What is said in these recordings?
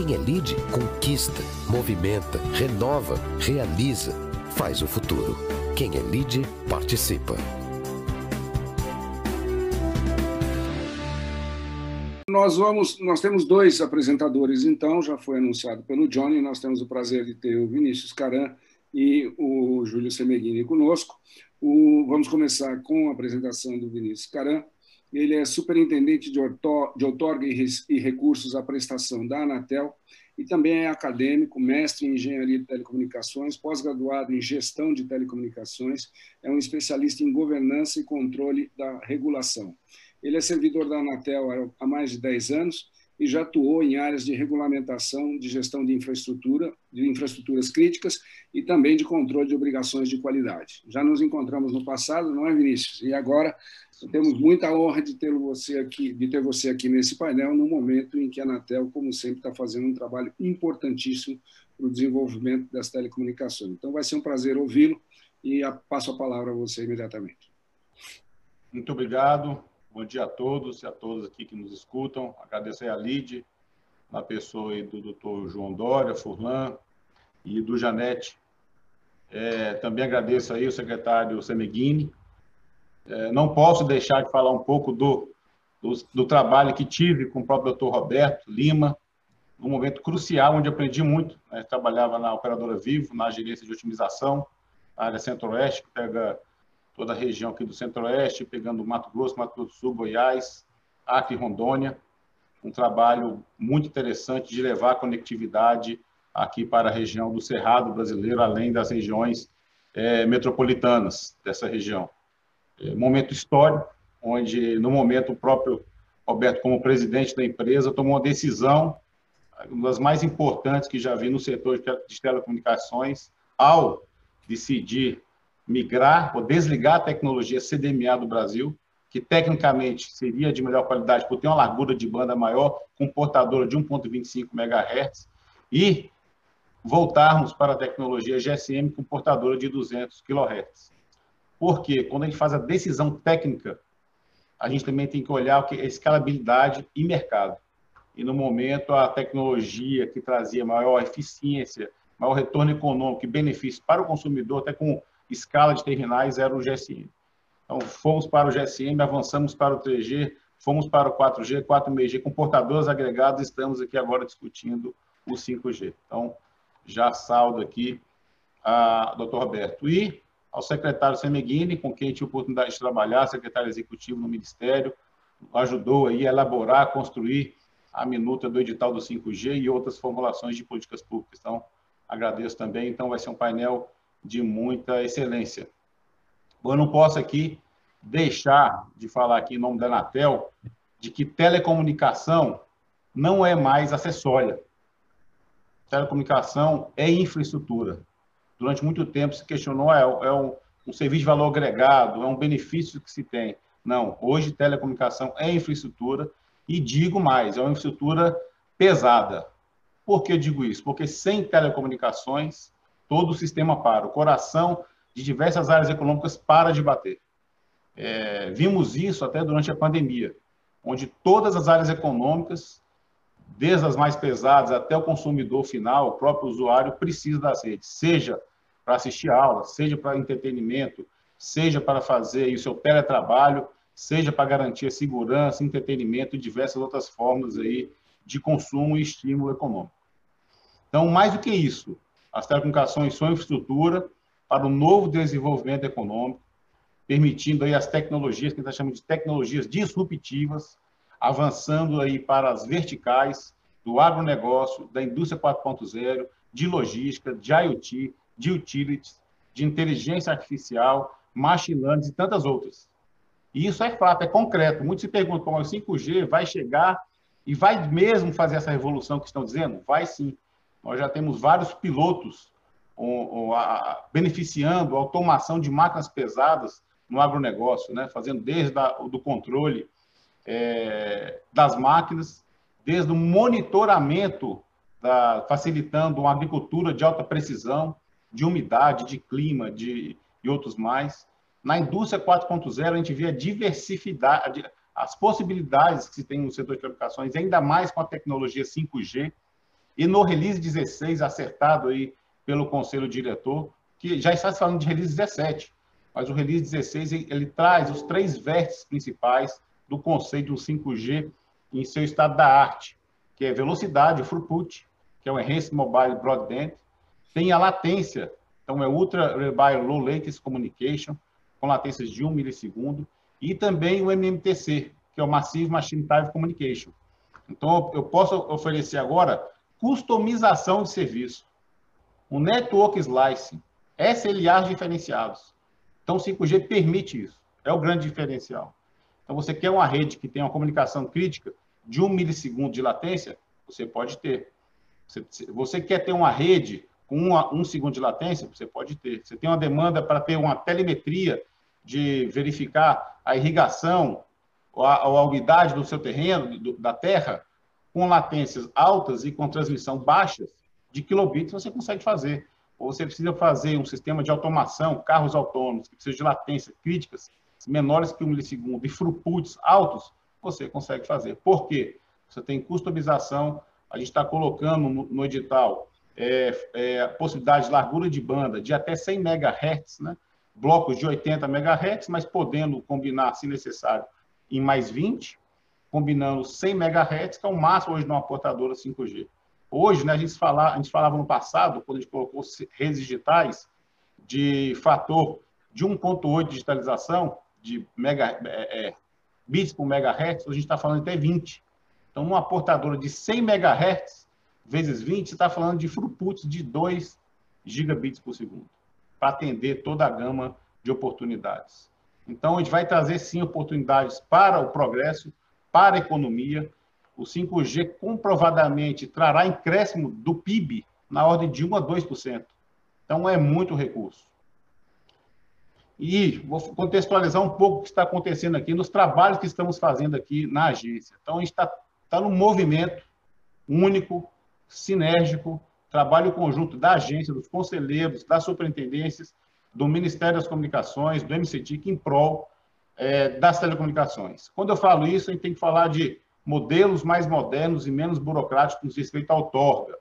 Quem é lead conquista, movimenta, renova, realiza, faz o futuro. Quem é lead participa. Nós vamos, nós temos dois apresentadores, então já foi anunciado pelo Johnny. Nós temos o prazer de ter o Vinícius Caran e o Júlio Semeghini conosco. O, vamos começar com a apresentação do Vinícius Caran. Ele é superintendente de, outorga e recursos à prestação da Anatel e também é acadêmico, mestre em engenharia de telecomunicações, pós-graduado em gestão de telecomunicações, é um especialista em governança e controle da regulação. Ele é servidor da Anatel há mais de 10 anos e já atuou em áreas de regulamentação, de gestão de infraestrutura, de infraestruturas críticas e também de controle de obrigações de qualidade. Já nos encontramos no passado, não é, Vinícius? E agora temos muita honra de ter você aqui, de ter você aqui nesse painel no momento em que a Anatel, como sempre, está fazendo um trabalho importantíssimo para o desenvolvimento das telecomunicações. Então, vai ser um prazer ouvi-lo e passo a palavra a você imediatamente. Muito obrigado. Bom dia a todos e a todas aqui que nos escutam. Agradecer a Lide, na pessoa do doutor João Dória, Furlan e do Janete. É, também agradeço aí o secretário Semeghini. É, não posso deixar de falar um pouco do, do, do, trabalho que tive com o próprio doutor Roberto Lima, num momento crucial, onde aprendi muito. Né? Trabalhava na operadora Vivo, na gerência de otimização, área centro-oeste, que pega toda a região aqui do Centro-Oeste, pegando Mato Grosso, Mato Grosso do Sul, Goiás, Acre e Rondônia. Um trabalho muito interessante de levar conectividade aqui para a região do Cerrado brasileiro, além das regiões é, metropolitanas dessa região. É, momento histórico, onde, no momento, o próprio Roberto, como presidente da empresa, tomou uma decisão, uma das mais importantes que já vi no setor de telecomunicações, ao decidir migrar ou desligar a tecnologia CDMA do Brasil, que tecnicamente seria de melhor qualidade por ter uma largura de banda maior, com portadora de 1.25 MHz, e voltarmos para a tecnologia GSM com portadora de 200 kHz. Porque quando a gente faz a decisão técnica, a gente também tem que olhar que é escalabilidade e mercado. E no momento a tecnologia que trazia maior eficiência, maior retorno econômico e benefício para o consumidor, até com escala de terminais era o GSM. Então, fomos para o GSM, avançamos para o 3G, fomos para o 4G, 4,5G, com portadores agregados, estamos aqui agora discutindo o 5G. Então, já saldo aqui a doutor Roberto. E ao secretário Semeghini, com quem tive a oportunidade de trabalhar, secretário executivo no Ministério, ajudou aí a elaborar, construir a minuta do edital do 5G e outras formulações de políticas públicas. Então, agradeço também. Então, vai ser um painel de muita excelência. Eu não posso aqui deixar de falar aqui em nome da Anatel de que telecomunicação não é mais acessória. Telecomunicação é infraestrutura. Durante muito tempo se questionou, é, é um, um serviço de valor agregado, é um benefício que se tem. Não, hoje telecomunicação é infraestrutura e digo mais, é uma infraestrutura pesada. Por que digo isso? Porque sem telecomunicações todo o sistema para. O coração de diversas áreas econômicas para de bater. É, vimos isso até durante a pandemia, onde todas as áreas econômicas, desde as mais pesadas até o consumidor final, o próprio usuário, precisa das redes, seja para assistir aula, seja para entretenimento, seja para fazer o seu teletrabalho, seja para garantir segurança, entretenimento e diversas outras formas aí de consumo e estímulo econômico. Então, mais do que isso, as telecomunicações são infraestrutura para o novo desenvolvimento econômico, permitindo aí as tecnologias, que a gente chama de tecnologias disruptivas, avançando aí para as verticais do agronegócio, da indústria 4.0, de logística, de IoT, de utilities, de inteligência artificial, machine learning e tantas outras. E isso é fato, é concreto. Muitos se perguntam o 5G vai chegar e vai mesmo fazer essa revolução que estão dizendo? Vai sim. Nós já temos vários pilotos beneficiando a automação de máquinas pesadas no agronegócio, né? fazendo desde o do controle é, das máquinas, desde o monitoramento, da, facilitando uma agricultura de alta precisão, de umidade, de clima de, e outros mais. Na indústria 4.0, a gente vê a diversidade, as possibilidades que se tem no setor de comunicações, ainda mais com a tecnologia 5G, e no release 16, acertado aí pelo conselho diretor, que já está se falando de release 17, mas o release 16 ele traz os três vértices principais do conceito do 5G em seu estado da arte, que é velocidade, o throughput, que é o Enhanced Mobile Broadband, tem a latência, então é Ultra Reliable Low Latency Communication, com latências de 1 milissegundo, e também o MMTC, que é o Massive Machine Time Communication. Então, eu posso oferecer agora customização de serviço, um Network Slicing, SLAs diferenciados. Então, o 5G permite isso, é o grande diferencial. Então, você quer uma rede que tenha uma comunicação crítica de 1 milissegundo de latência, você pode ter. Você quer ter uma rede com uma, um segundo de latência, você pode ter. Você tem uma demanda para ter uma telemetria de verificar a irrigação ou a, ou a umidade do seu terreno, do, da terra, com latências altas e com transmissão baixas de kilobits, você consegue fazer. Ou você precisa fazer um sistema de automação, carros autônomos, que precisam de latência críticas menores que um milissegundo e throughputs altos, você consegue fazer. Por quê? Você tem customização, a gente está colocando no, no edital é, é, possibilidade de largura de banda de até 100 MHz, né? blocos de 80 MHz, mas podendo combinar, se necessário, em mais 20, combinando 100 MHz, que é o máximo hoje de uma portadora 5G. Hoje, né, a, gente fala, a gente falava no passado, quando a gente colocou redes digitais, de fator de 1.8 de digitalização, de mega, é, é, bits por megahertz, a gente está falando até 20. Então, uma portadora de 100 MHz vezes 20, você está falando de throughput de 2 gigabits por segundo, para atender toda a gama de oportunidades. Então, a gente vai trazer, sim, oportunidades para o progresso, para a economia. O 5G comprovadamente trará incréscimo do PIB na ordem de 1 a 2%. Então, é muito recurso. E vou contextualizar um pouco o que está acontecendo aqui nos trabalhos que estamos fazendo aqui na agência. Então, a gente está tá num movimento único, sinérgico, trabalho conjunto da agência, dos conselheiros, das superintendências, do Ministério das Comunicações, do MCTIC, em prol é, das telecomunicações. Quando eu falo isso, a gente tem que falar de modelos mais modernos e menos burocráticos respeito ao TORGA.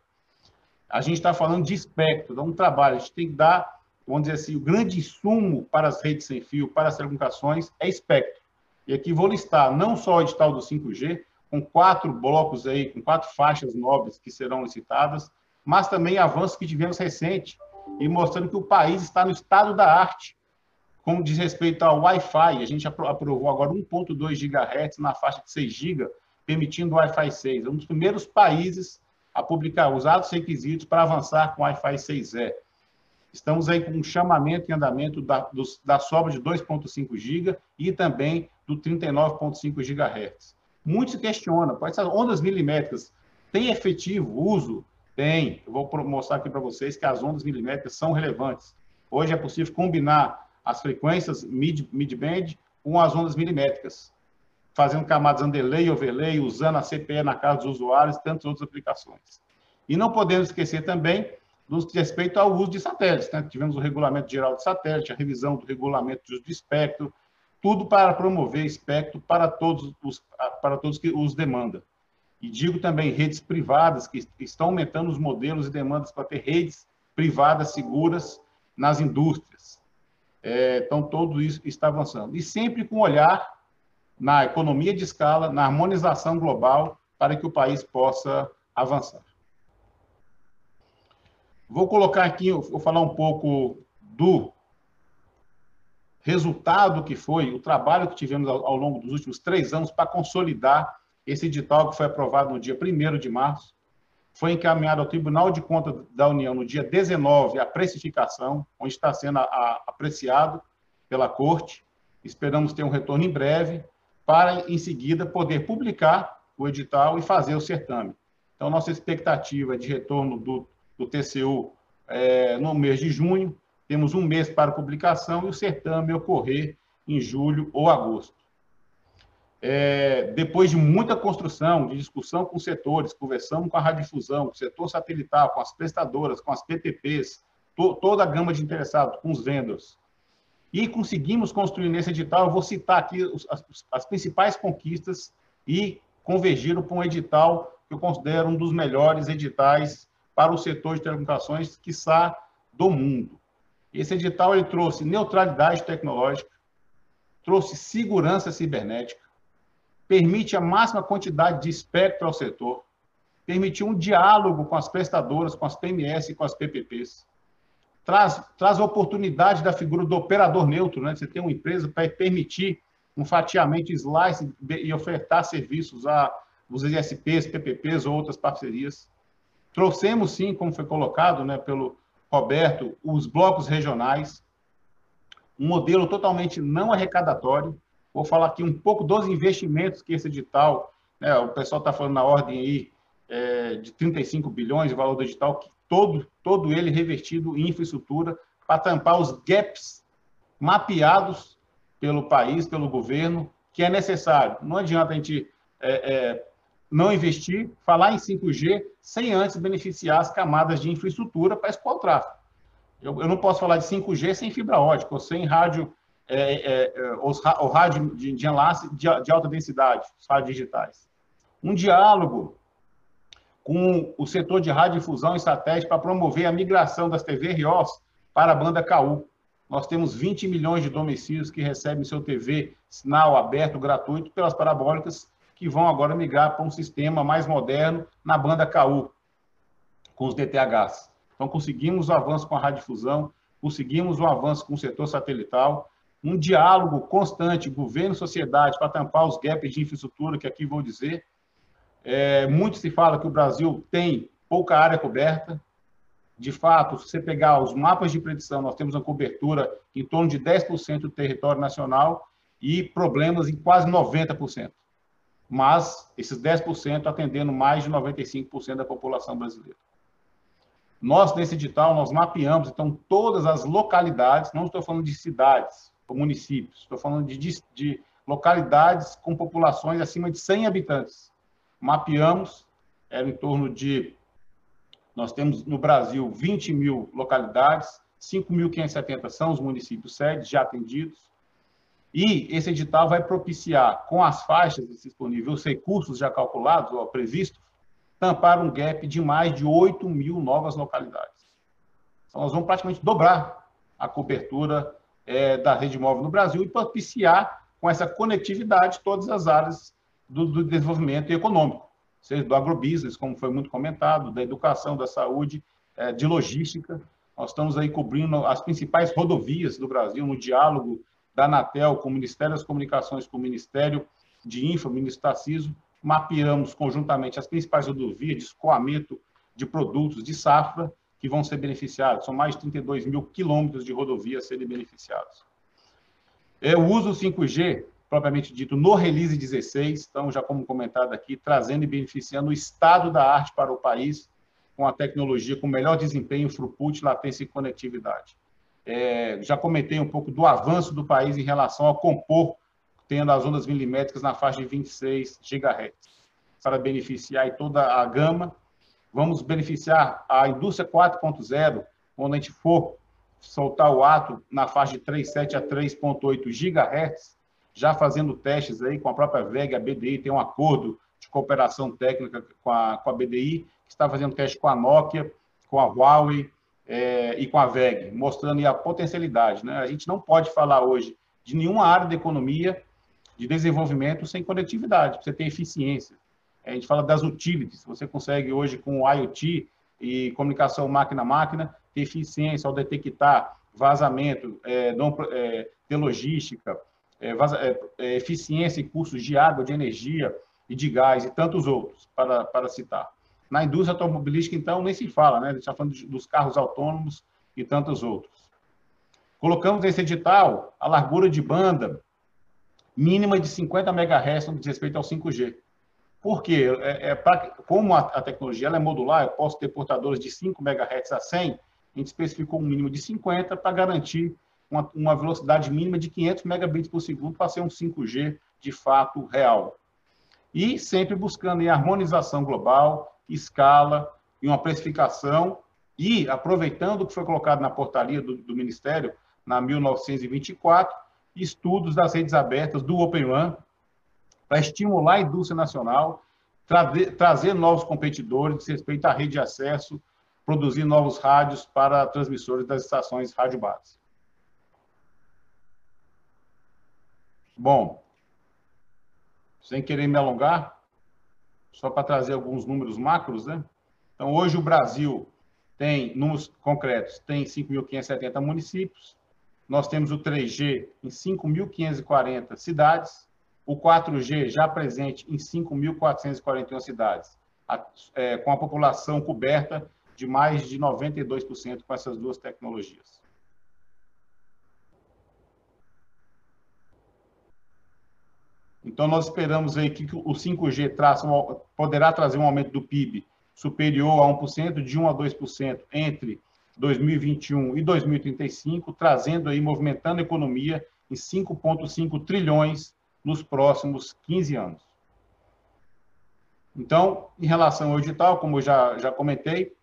A gente está falando de espectro, dá um trabalho, a gente tem que dar vamos dizer assim, o grande insumo para as redes sem fio, para as telecomunicações, é espectro. E aqui vou listar não só o edital do 5G, com quatro blocos aí, com quatro faixas nobres que serão licitadas, mas também avanços que tivemos recente e mostrando que o país está no estado da arte, como diz respeito ao Wi-Fi. A gente aprovou agora 1.2 GHz na faixa de 6 GB, permitindo o Wi-Fi 6. É um dos primeiros países a publicar os atos requisitos para avançar com o Wi-Fi 6E. Estamos aí com um chamamento em andamento da, dos, da sobra de 2,5 GB e também do 39,5 GHz. Muito se questiona, essas ondas milimétricas têm efetivo uso? Tem. Eu vou mostrar aqui para vocês que as ondas milimétricas são relevantes. Hoje é possível combinar as frequências mid-band mid com as ondas milimétricas, fazendo camadas underlay overlay, usando a CPE na casa dos usuários e tantas outras aplicações. E não podemos esquecer também no que respeito ao uso de satélites. Né? Tivemos o regulamento geral de satélite, a revisão do regulamento de uso de espectro, tudo para promover espectro para todos os, para todos que os demandam. E digo também redes privadas, que estão aumentando os modelos e demandas para ter redes privadas seguras nas indústrias. É, então, tudo isso está avançando. E sempre com olhar na economia de escala, na harmonização global, para que o país possa avançar. Vou colocar aqui, vou falar um pouco do resultado que foi o trabalho que tivemos ao, longo dos últimos três anos para consolidar esse edital que foi aprovado no dia 1 de março. Foi encaminhado ao Tribunal de Contas da União no dia 19 a precificação, onde está sendo a, a, apreciado pela Corte. Esperamos ter um retorno em breve, para em seguida poder publicar o edital e fazer o certame. Então, nossa expectativa de retorno do do TCU é, no mês de junho, temos um mês para publicação e o certame ocorrer em julho ou agosto. É, depois de muita construção, de discussão com setores, conversamos com a radiodifusão, com o setor satelital, com as prestadoras, com as PTPs, to, toda a gama de interessados, com os vendors. E conseguimos construir nesse edital, eu vou citar aqui os, as, as principais conquistas e convergiram para um edital que eu considero um dos melhores editais para o setor de telecomunicações, quiçá do mundo. Esse edital ele trouxe neutralidade tecnológica, trouxe segurança cibernética, permite a máxima quantidade de espectro ao setor, permitiu um diálogo com as prestadoras, com as PMS e com as PPPs, traz, traz a oportunidade da figura do operador neutro, né? Você tem uma empresa para permitir um fatiamento slice e ofertar serviços a os ISPs, PPPs ou outras parcerias. Trouxemos, sim, como foi colocado né, pelo Roberto, os blocos regionais, um modelo totalmente não arrecadatório. Vou falar aqui um pouco dos investimentos que esse edital, né, o pessoal está falando na ordem aí é, de 35 bilhões de valor do edital, que todo, todo ele revertido em infraestrutura para tampar os gaps mapeados pelo país, pelo governo, que é necessário. Não adianta a gente é, é, não investir, falar em 5G, sem antes beneficiar as camadas de infraestrutura para escoar o tráfego. Eu, eu, não posso falar de 5G sem fibra ótica, ou sem rádio, é, é, é os, o rádio de, de enlace de, de, alta densidade, os rádios digitais. Um diálogo com o setor de radiodifusão e satélite para promover a migração das TV RIOS para a banda KU. Nós temos 20 milhões de domicílios que recebem seu TV sinal aberto, gratuito, pelas parabólicas que vão agora migrar para um sistema mais moderno na banda KU, com os DTHs. Então, conseguimos o avanço com a radiodifusão, conseguimos o avanço com o setor satelital, um diálogo constante, governo sociedade, para tampar os gaps de infraestrutura, que aqui vou dizer. É, muito se fala que o Brasil tem pouca área coberta. De fato, se você pegar os mapas de predição, nós temos uma cobertura em torno de 10% do território nacional e problemas em quase 90% mas esses 10% atendendo mais de 95% da população brasileira. Nós, nesse edital, nós mapeamos, então, todas as localidades, não estou falando de cidades ou municípios, estou falando de, de, de localidades com populações acima de 100 habitantes. Mapeamos, era em torno de, nós temos no Brasil 20 mil localidades, 5.570 são os municípios sedes já atendidos, e esse edital vai propiciar, com as faixas disponíveis, os recursos já calculados ou previstos, tampar um gap de mais de 8 mil novas localidades. Então, nós vamos praticamente dobrar a cobertura é, da rede móvel no Brasil e propiciar, com essa conectividade, todas as áreas do, do desenvolvimento econômico, seja do agrobusiness, como foi muito comentado, da educação, da saúde, é, de logística. Nós estamos aí cobrindo as principais rodovias do Brasil no diálogo da Anatel com o Ministério das Comunicações, com o Ministério de Infra, o Ministro Tarciso, mapeamos conjuntamente as principais rodovias de escoamento de produtos de safra que vão ser beneficiados. São mais de 32 mil quilômetros de rodovias serem beneficiados. O uso 5G, propriamente dito, no Release 16, então, já como comentado aqui, trazendo e beneficiando o estado da arte para o país, com a tecnologia com melhor desempenho, throughput, latência e conectividade. É, já comentei um pouco do avanço do país em relação ao compor, tendo as ondas milimétricas na faixa de 26 GHz, para beneficiar toda a gama. Vamos beneficiar a indústria 4.0, quando a gente for soltar o ato na faixa de 3.7 a 3.8 GHz, já fazendo testes aí com a própria VEG, a BDI tem um acordo de cooperação técnica com a, com a BDI, que está fazendo teste com a Nokia, com a Huawei, é, e com a VEG, mostrando a potencialidade. Né? A gente não pode falar hoje de nenhuma área da economia de desenvolvimento sem conectividade, você tem eficiência. A gente fala das utilities, você consegue hoje com o IoT e comunicação máquina-máquina ter eficiência ao detectar vazamento, é, não, é, ter logística, é, vaza, é, é, eficiência em custos de água, de energia e de gás e tantos outros, para, para citar. Na indústria automobilística, então, nem se fala, né? A gente está falando dos carros autônomos e tantos outros. Colocamos nesse edital a largura de banda mínima de 50 MHz no que diz respeito ao 5G. Por quê? É, é pra, como a, a, tecnologia é modular, eu posso ter portadores de 5 MHz a 100, a gente especificou um mínimo de 50 para garantir uma, uma, velocidade mínima de 500 megabits por segundo para ser um 5G de fato real. E sempre buscando em harmonização global, escala e uma precificação e aproveitando o que foi colocado na portaria do, do Ministério, na 1924, estudos das redes abertas do Open One, para estimular a indústria nacional, trazer, novos competidores, respeito à rede de acesso, produzir novos rádios para transmissores das estações rádio base. Bom, sem querer me alongar, só para trazer alguns números macros, né? Então, hoje o Brasil tem, números concretos, tem 5.570 municípios, nós temos o 3G em 5.540 cidades, o 4G já presente em 5.441 cidades, é, com a população coberta de mais de 92% com essas duas tecnologias. Então, nós esperamos aí que o 5G traça, poderá trazer um aumento do PIB superior a 1%, de 1% a 2% entre 2021 e 2035, trazendo aí, movimentando a economia em 5,5 trilhões nos próximos 15 anos. Então, em relação ao edital, como eu já, já comentei,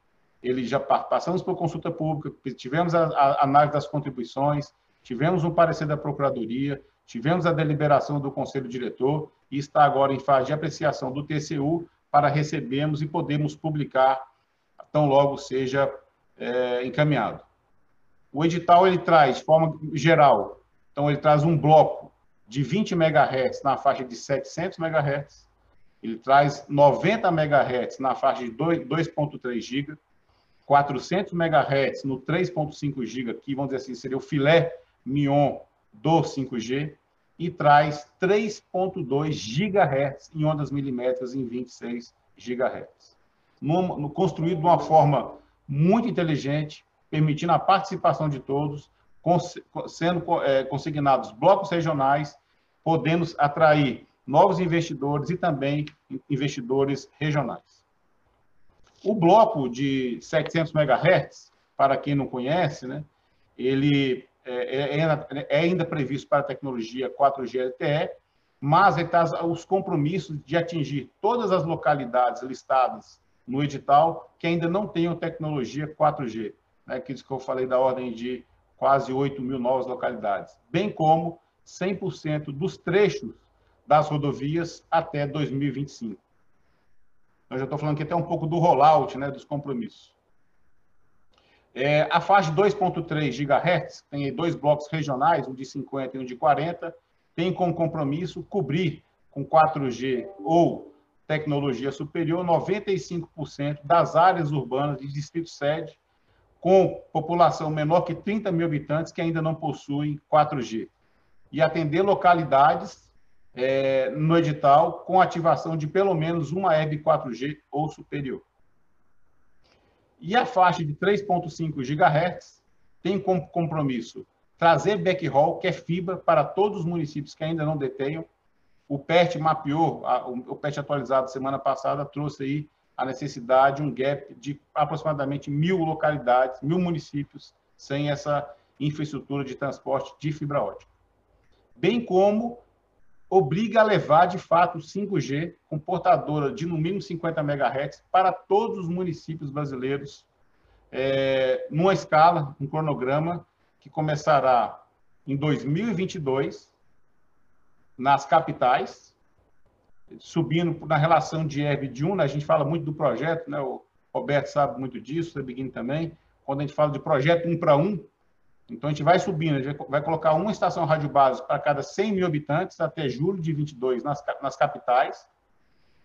ele já passamos por consulta pública, tivemos a, a análise das contribuições, tivemos um parecer da Procuradoria, tivemos a deliberação do Conselho Diretor e está agora em fase de apreciação do TCU para recebermos e podermos publicar tão logo seja é, encaminhado. O edital ele traz, de forma geral, então ele traz um bloco de 20 MHz na faixa de 700 MHz, ele traz 90 MHz na faixa de 2.3 GB, 400 MHz no 3.5 GB, que vamos dizer assim, seria o filé mignon do 5G, e traz 3.2 GHz em ondas milimétricas em 26 GHz. No, construído de uma forma muito inteligente, permitindo a participação de todos, sendo é, consignados blocos regionais, podendo atrair novos investidores e também investidores regionais. O bloco de 700 MHz, para quem não conhece, né, ele é, é, é ainda previsto para a tecnologia 4G LTE, mas os compromissos de atingir todas as localidades listadas no edital que ainda não tenham tecnologia 4G, né, que eu falei da ordem de quase 8 mil novas localidades, bem como 100% dos trechos das rodovias até 2025. Eu já estou falando aqui até um pouco do rollout, né, dos compromissos. É, a faixa 2.3 GHz, tem dois blocos regionais, um de 50 e um de 40, tem como compromisso cobrir com 4G ou tecnologia superior 95% das áreas urbanas de distrito sede, com população menor que 30 mil habitantes que ainda não possuem 4G. E atender localidades é, no edital com ativação de pelo menos uma web 4G ou superior. E a faixa de 3.5 GHz tem como compromisso trazer backhaul, que é fibra, para todos os municípios que ainda não detenham. O PERT mapeou, o PERT atualizado semana passada trouxe aí a necessidade, um gap de aproximadamente mil localidades, mil municípios sem essa infraestrutura de transporte de fibra ótica. Bem como obriga a levar, de fato, 5G com portadora de no mínimo 50 MHz para todos os municípios brasileiros, é, numa escala, um cronograma que começará em 2022 nas capitais, subindo na relação de ERB de 1, né? a gente fala muito do projeto, né? o Roberto sabe muito disso, o Beguinho também, quando a gente fala de projeto 1 para 1, então, a gente vai subindo, a gente vai colocar uma estação rádio base para cada 100 mil habitantes até julho de 22 nas, nas capitais.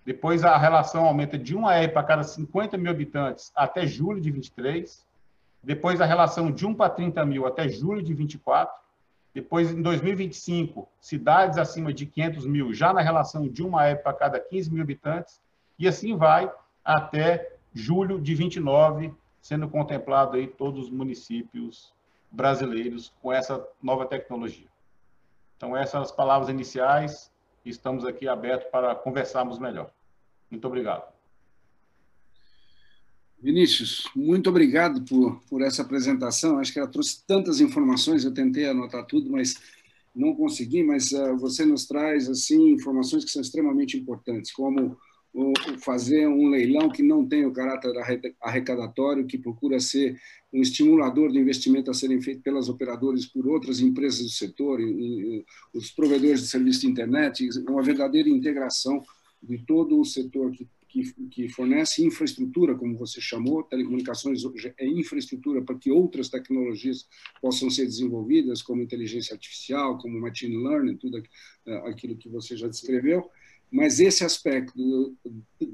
Depois, a relação aumenta de 1 AR para cada 50 mil habitantes até julho de 23. Depois, a relação de 1 para 30 mil até julho de 24. Depois, em 2025, cidades acima de 500 mil, já na relação de 1 AR para cada 15 mil habitantes. E assim vai até julho de 29, sendo contemplado aí todos os municípios brasileiros com essa nova tecnologia. Então, essas são as palavras iniciais estamos aqui abertos para conversarmos melhor. Muito obrigado. Vinícius, muito obrigado por, por essa apresentação. Acho que ela trouxe tantas informações, eu tentei anotar tudo, mas não consegui, mas uh, você nos traz assim informações que são extremamente importantes, como fazer um leilão que não tem o caráter arrecadatório, que procura ser um estimulador de investimento a serem feito pelas operadoras por outras empresas do setor, os provedores de serviço de internet, uma verdadeira integração de todo o setor que, que, que fornece infraestrutura, como você chamou, telecomunicações é infraestrutura para que outras tecnologias possam ser desenvolvidas, como inteligência artificial, como machine learning, tudo aquilo que você já descreveu, mas esse aspecto,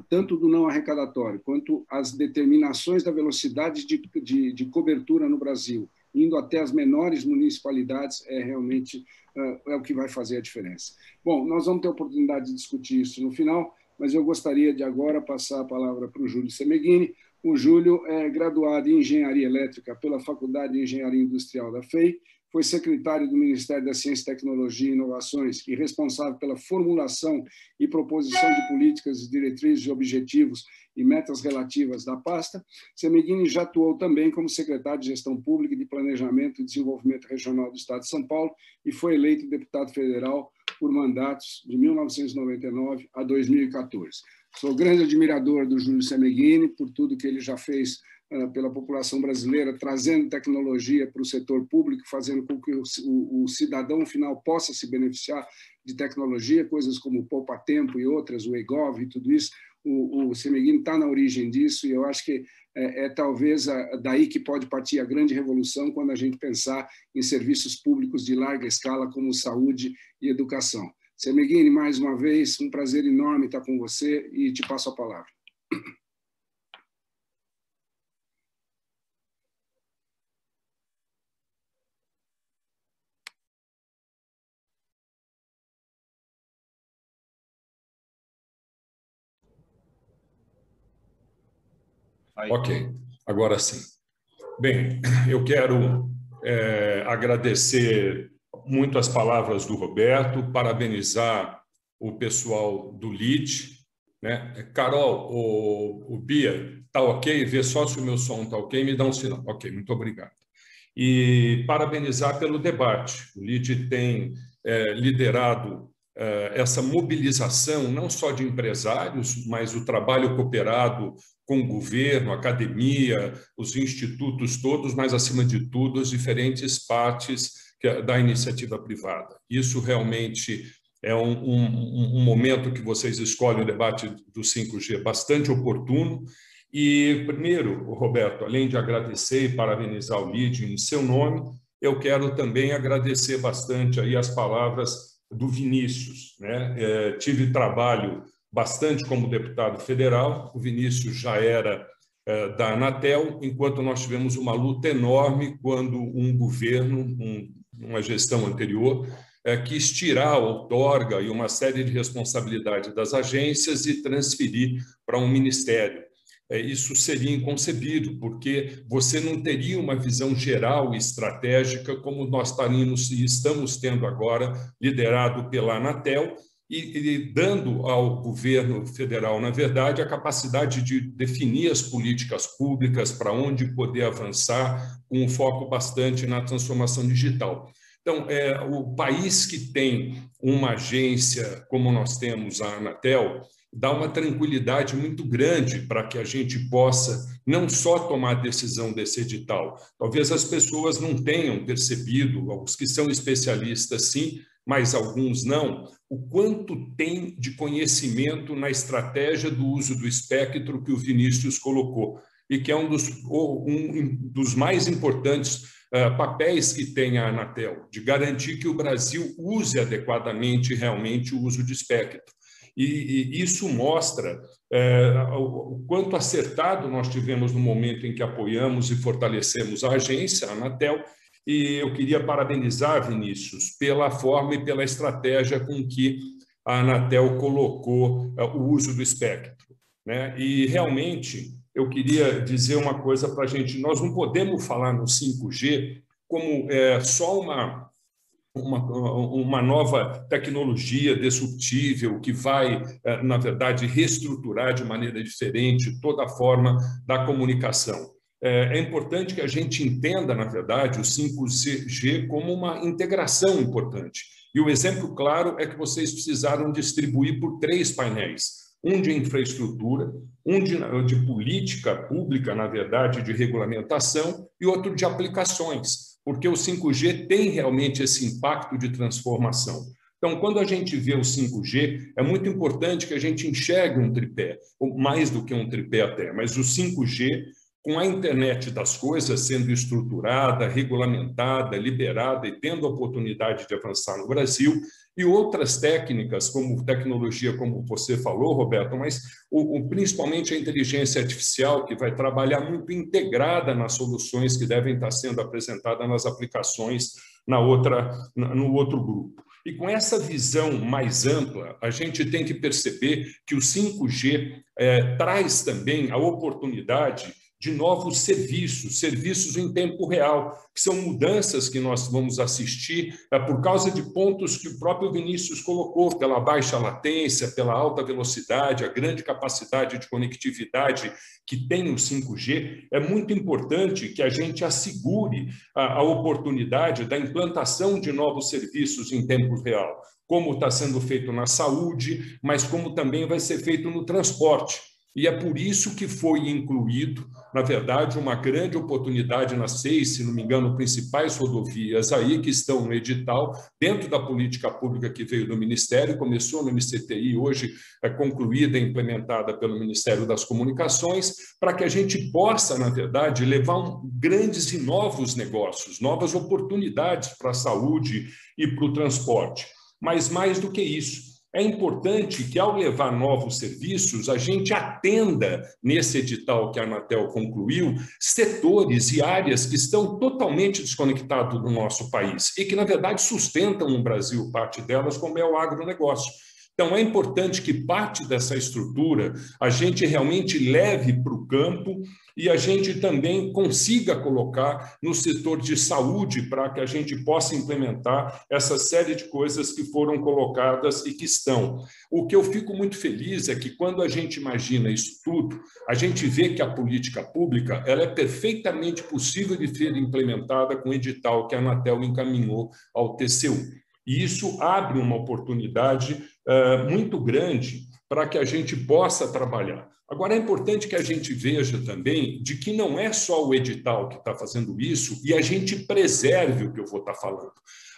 tanto do não arrecadatório, quanto as determinações da velocidade de, de, de cobertura no Brasil, indo até as menores municipalidades, é realmente é o que vai fazer a diferença. Bom, nós vamos ter oportunidade de discutir isso no final, mas eu gostaria de agora passar a palavra para o Júlio Semeghini. O Júlio é graduado em Engenharia Elétrica pela Faculdade de Engenharia Industrial da FEI foi secretário do Ministério da Ciência, Tecnologia e Inovações e responsável pela formulação e proposição de políticas, diretrizes e objetivos e metas relativas da pasta. Semeghini já atuou também como secretário de Gestão Pública e de Planejamento e Desenvolvimento Regional do Estado de São Paulo e foi eleito deputado federal por mandatos de 1999 a 2014. Sou grande admirador do Júlio Semeghini por tudo que ele já fez pela população brasileira, trazendo tecnologia para o setor público, fazendo com que o, cidadão final possa se beneficiar de tecnologia, coisas como o Poupa Tempo e outras, o EGOV e tudo isso. O, o está na origem disso e eu acho que é, é talvez a, daí que pode partir a grande revolução quando a gente pensar em serviços públicos de larga escala como saúde e educação. Semeghini, mais uma vez, um prazer enorme estar com você e te passo a palavra. Aí. Ok, agora sim. Bem, eu quero é, agradecer muito as palavras do Roberto, parabenizar o pessoal do LID. Né? Carol, o, o Bia, tá ok? Vê só se o meu som tá ok, me dá um sinal. Ok, muito obrigado. E parabenizar pelo debate. O LID tem é, liderado essa mobilização, não só de empresários, mas o trabalho cooperado com o governo, academia, os institutos todos, mas, acima de tudo, as diferentes partes da iniciativa privada. Isso realmente é um, um, um momento que vocês escolhem o debate do 5G bastante oportuno. E, primeiro, Roberto, além de agradecer e parabenizar o LID em seu nome, eu quero também agradecer bastante aí as palavras do Vinícius. Né? É, tive trabalho bastante como deputado federal. O Vinícius já era é, da Anatel, enquanto nós tivemos uma luta enorme quando um governo, um, uma gestão anterior, é, quis tirar a outorga e uma série de responsabilidades das agências e transferir para um ministério. É, isso seria inconcebível, porque você não teria uma visão geral e estratégica como nós estaríamos e estamos tendo agora, liderado pela Anatel, e, e, dando ao governo federal, na verdade, a capacidade de definir as políticas públicas, para onde poder avançar, com um foco bastante na transformação digital. Então, é, o país que tem uma agência como nós temos a Anatel, dá uma tranquilidade muito grande para que a gente possa não só tomar a decisão desse edital. Talvez as pessoas não tenham percebido, os que são especialistas sim, mas alguns não, o quanto tem de conhecimento na estratégia do uso do espectro que o Vinícius colocou, e que é um dos, um dos mais importantes uh, papéis que tem a Anatel, de garantir que o Brasil use adequadamente realmente o uso de espectro. E, e isso mostra é, o, quanto acertado nós tivemos no momento em que apoiamos e fortalecemos a agência, a Anatel, e eu queria parabenizar, Vinícius, pela forma e pela estratégia com que a Anatel colocou é, o uso do espectro. Né? E, realmente, eu queria dizer uma coisa para a gente: nós não podemos falar no 5G como é, só uma uma, uma nova tecnologia disruptível que vai, eh, na verdade, reestruturar de maneira diferente toda a forma da comunicação. É, é importante que a gente entenda, na verdade, o 5G como uma integração importante. E o exemplo claro é que vocês precisaram distribuir por três painéis. um de infraestrutura, um de, de política pública, na verdade, de regulamentação, e outro de aplicações, porque o 5G tem realmente esse impacto de transformação. Então, quando a gente vê o 5G, é muito importante que a gente enxergue um tripé, ou mais do que um tripé até, mas o 5G, com a internet das coisas sendo estruturada, regulamentada, liberada e tendo a oportunidade de avançar no Brasil, e outras técnicas, como tecnologia, como você falou, Roberto, mas o, o, principalmente a inteligência artificial, que vai trabalhar muito integrada nas soluções que devem estar sendo apresentadas nas aplicações na outra, no outro grupo. E com essa visão mais ampla, a gente tem que perceber que o 5G é, traz também a oportunidade de novos serviços, serviços em tempo real, que são mudanças que nós vamos assistir é, por causa de pontos que o próprio Vinícius colocou, pela baixa latência, pela alta velocidade, a grande capacidade de conectividade que tem o 5G. É muito importante que a gente assegure a, a oportunidade da implantação de novos serviços em tempo real, como está sendo feito na saúde, mas como também vai ser feito no transporte e é por isso que foi incluído, na verdade, uma grande oportunidade nas seis, se não me engano, principais rodovias aí que estão no edital, dentro da política pública que veio do Ministério, começou no MCTI, hoje é concluída e implementada pelo Ministério das Comunicações, para que a gente possa, na verdade, levar um, grandes e novos negócios, novas oportunidades para a saúde e para o transporte. Mas mais do que isso, é importante que, ao levar novos serviços, a gente atenda, nesse edital que a Anatel concluiu, setores e áreas que estão totalmente desconectados do nosso país e que, na verdade, sustentam o Brasil, parte delas, como é o agronegócio. Então, é importante que parte dessa estrutura a gente realmente leve para o campo e a gente também consiga colocar no setor de saúde para que a gente possa implementar essa série de coisas que foram colocadas e que estão. O que eu fico muito feliz é que quando a gente imagina isso tudo, a gente vê que a política pública ela é perfeitamente possível de ser implementada com o edital que a Anatel encaminhou ao TCU. E isso abre uma oportunidade uh, muito grande para que a gente possa trabalhar. Agora, é importante que a gente veja também de que não é só o edital que está fazendo isso e a gente preserve o que eu vou estar tá falando.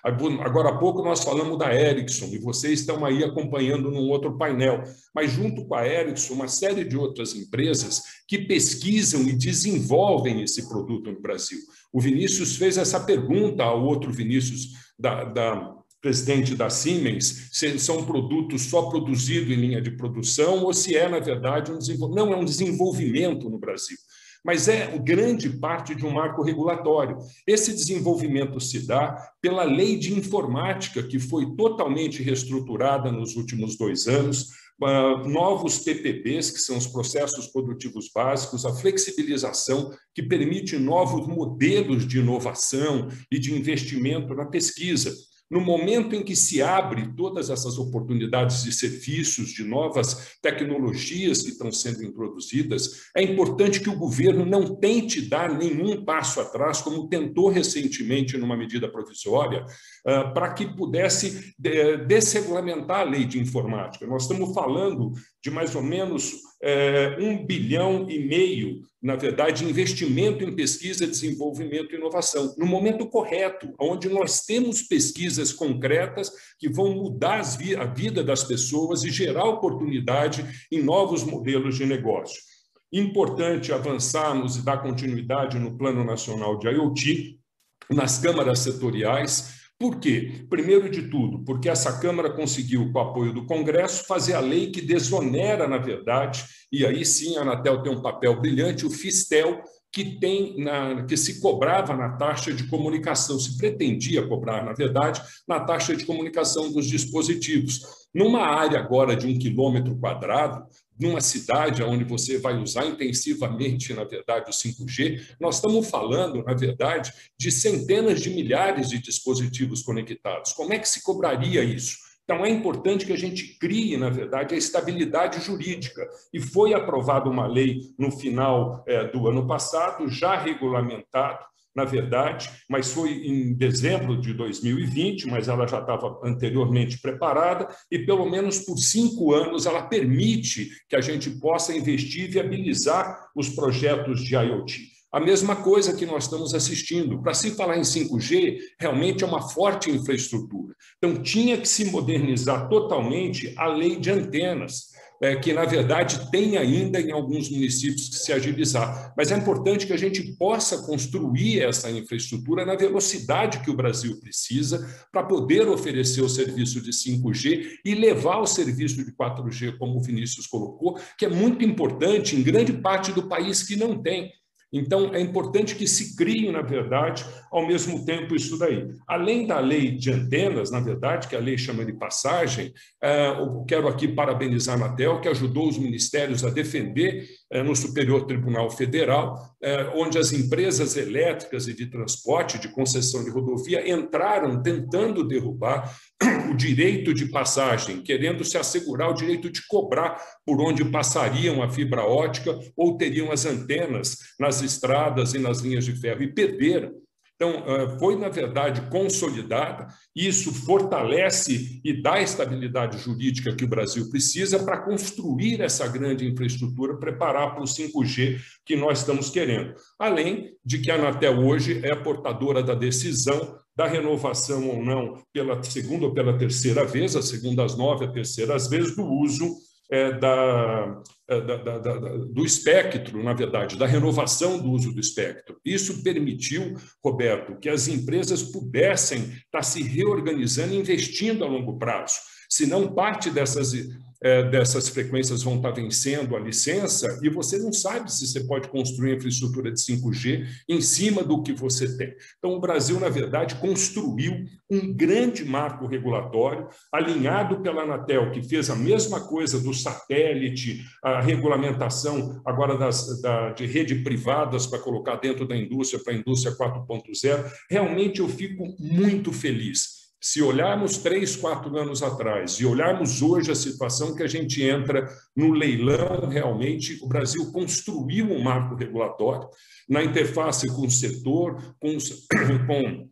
Agora há pouco nós falamos da Ericsson e vocês estão aí acompanhando num outro painel, mas junto com a Ericsson, uma série de outras empresas que pesquisam e desenvolvem esse produto no Brasil. O Vinícius fez essa pergunta ao outro Vinícius da, da presidente da Siemens, se são produtos só produzidos em linha de produção ou se é, na verdade, um desenvolvimento. Não, é um desenvolvimento no Brasil, mas é grande parte de um marco regulatório. Esse desenvolvimento se dá pela lei de informática, que foi totalmente reestruturada nos últimos dois anos, Uh, novos PPBs, que são os processos produtivos básicos, a flexibilização, que permite novos modelos de inovação e de investimento na pesquisa. No momento em que se abre todas essas oportunidades de serviços, de novas tecnologias que estão sendo introduzidas, é importante que o governo não tente dar nenhum passo atrás, como tentou recentemente numa medida provisória, ah, para que pudesse desregulamentar a lei de informática. Nós estamos falando de mais ou menos é, um bilhão e meio, na verdade, investimento em pesquisa, desenvolvimento e inovação, no momento correto, onde nós temos pesquisas concretas que vão mudar a vida das pessoas e gerar oportunidade em novos modelos de negócio. Importante avançarmos e dar continuidade no Plano Nacional de IoT, nas câmaras setoriais, por quê? Primeiro de tudo, porque essa Câmara conseguiu, com o apoio do Congresso, fazer a lei que desonera, na verdade, e aí sim a Anatel tem um papel brilhante, o Fistel, que tem na, que se cobrava na taxa de comunicação, se pretendia cobrar, na verdade, na taxa de comunicação dos dispositivos. Numa área agora de um quilômetro quadrado, numa cidade onde você vai usar intensivamente, na verdade, o 5G, nós estamos falando, na verdade, de centenas de milhares de dispositivos conectados. Como é que se cobraria isso? Então, é importante que a gente crie, na verdade, a estabilidade jurídica. E foi aprovada uma lei no final é, do ano passado, já regulamentado, na verdade, mas foi em dezembro de 2020, mas ela já estava anteriormente preparada, e pelo menos por cinco anos ela permite que a gente possa investir e viabilizar os projetos de IoT. A mesma coisa que nós estamos assistindo. Para se falar em 5G, realmente é uma forte infraestrutura. Então, tinha que se modernizar totalmente a lei de antenas é, que, na verdade, tem ainda em alguns municípios que se agilizar. Mas é importante que a gente possa construir essa infraestrutura na velocidade que o Brasil precisa para poder oferecer o serviço de 5G e levar o serviço de 4G, como o Vinícius colocou, que é muito importante em grande parte do país que não tem. Então, é importante que se crie, na verdade, ao mesmo tempo isso daí. Além da lei de antenas, na verdade, que a lei chama de passagem, eh, eu quero aqui parabenizar a Anatel, que ajudou os ministérios a defender eh, no Superior Tribunal Federal, eh, onde as empresas elétricas e de transporte, de concessão de rodovia, entraram tentando derrubar o direito de passagem, querendo se assegurar o direito de cobrar por onde passariam a fibra ótica ou teriam as antenas nas estradas e nas linhas de ferro, e perderam. Então, foi, na verdade, consolidada. Isso fortalece e dá a estabilidade jurídica que o Brasil precisa para construir essa grande infraestrutura, preparar para o 5G que nós estamos querendo. Além de que a Anatel hoje é portadora da decisão da renovação ou não, pela segunda ou pela terceira vez, a segunda às nove, a terceira às vezes, do uso é, é, da, da, da, do espectro, na verdade, da renovação do uso do espectro. Isso permitiu, Roberto, que as empresas pudessem estar se reorganizando investindo a longo prazo. Se não parte dessas dessas frequências vão estar vencendo a licença e você não sabe se você pode construir infraestrutura de 5G em cima do que você tem. Então, o Brasil, na verdade, construiu um grande marco regulatório alinhado pela Anatel, que fez a mesma coisa do satélite, a regulamentação agora das, da, de rede privadas para colocar dentro da indústria, para a indústria 4.0. Realmente eu fico muito feliz se olharmos três, quatro anos atrás e olharmos hoje a situação que a gente entra no leilão, realmente o Brasil construiu um marco regulatório na interface com o setor, com, com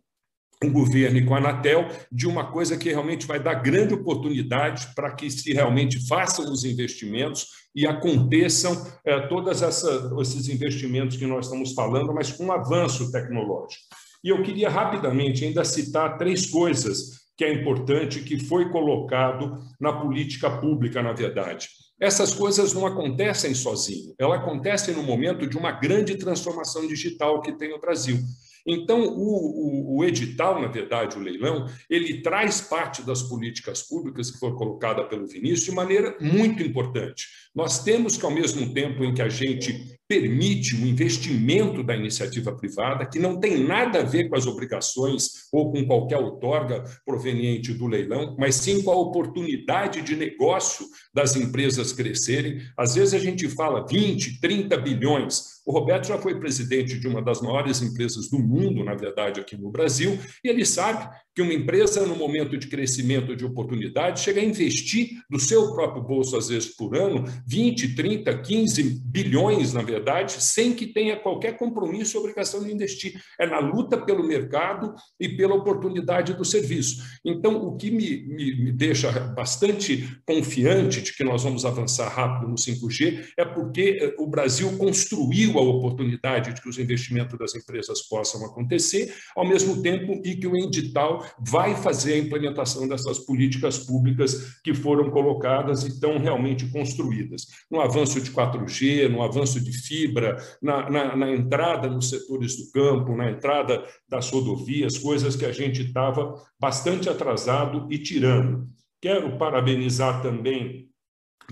o governo e com a Anatel, de uma coisa que realmente vai dar grande oportunidade para que se realmente façam os investimentos e aconteçam é, todos esses investimentos que nós estamos falando, mas com um avanço tecnológico. E eu queria rapidamente ainda citar três coisas que é importante que foi colocado na política pública, na verdade. Essas coisas não acontecem sozinho, elas acontecem no momento de uma grande transformação digital que tem o Brasil. Então, o, o, o, edital, na verdade, o leilão, ele traz parte das políticas públicas que foram colocadas pelo Vinícius de maneira muito importante. Nós temos que, ao mesmo tempo em que a gente permite o investimento da iniciativa privada, que não tem nada a ver com as obrigações ou com qualquer outorga proveniente do leilão, mas sim com a oportunidade de negócio das empresas crescerem. Às vezes a gente fala 20, 30 bilhões. O Roberto já foi presidente de uma das maiores empresas do mundo, na verdade, aqui no Brasil, e ele sabe que uma empresa, no momento de crescimento de oportunidade, chega a investir do seu próprio bolso, às vezes por ano, 20, 30, 15 bilhões, na verdade, sem que tenha qualquer compromisso ou obrigação de investir. É na luta pelo mercado e pela oportunidade do serviço. Então, o que me, me, me deixa bastante confiante de que nós vamos avançar rápido no 5G é porque eh, o Brasil construiu a oportunidade de que os investimentos das empresas possam acontecer, ao mesmo tempo e que o edital vai fazer a implementação dessas políticas públicas que foram colocadas e estão realmente construídas. No avanço de 4G, no avanço de fibra, na, na, na entrada nos setores do campo, na entrada das rodovias, coisas que a gente estava bastante atrasado e tirando. Quero parabenizar também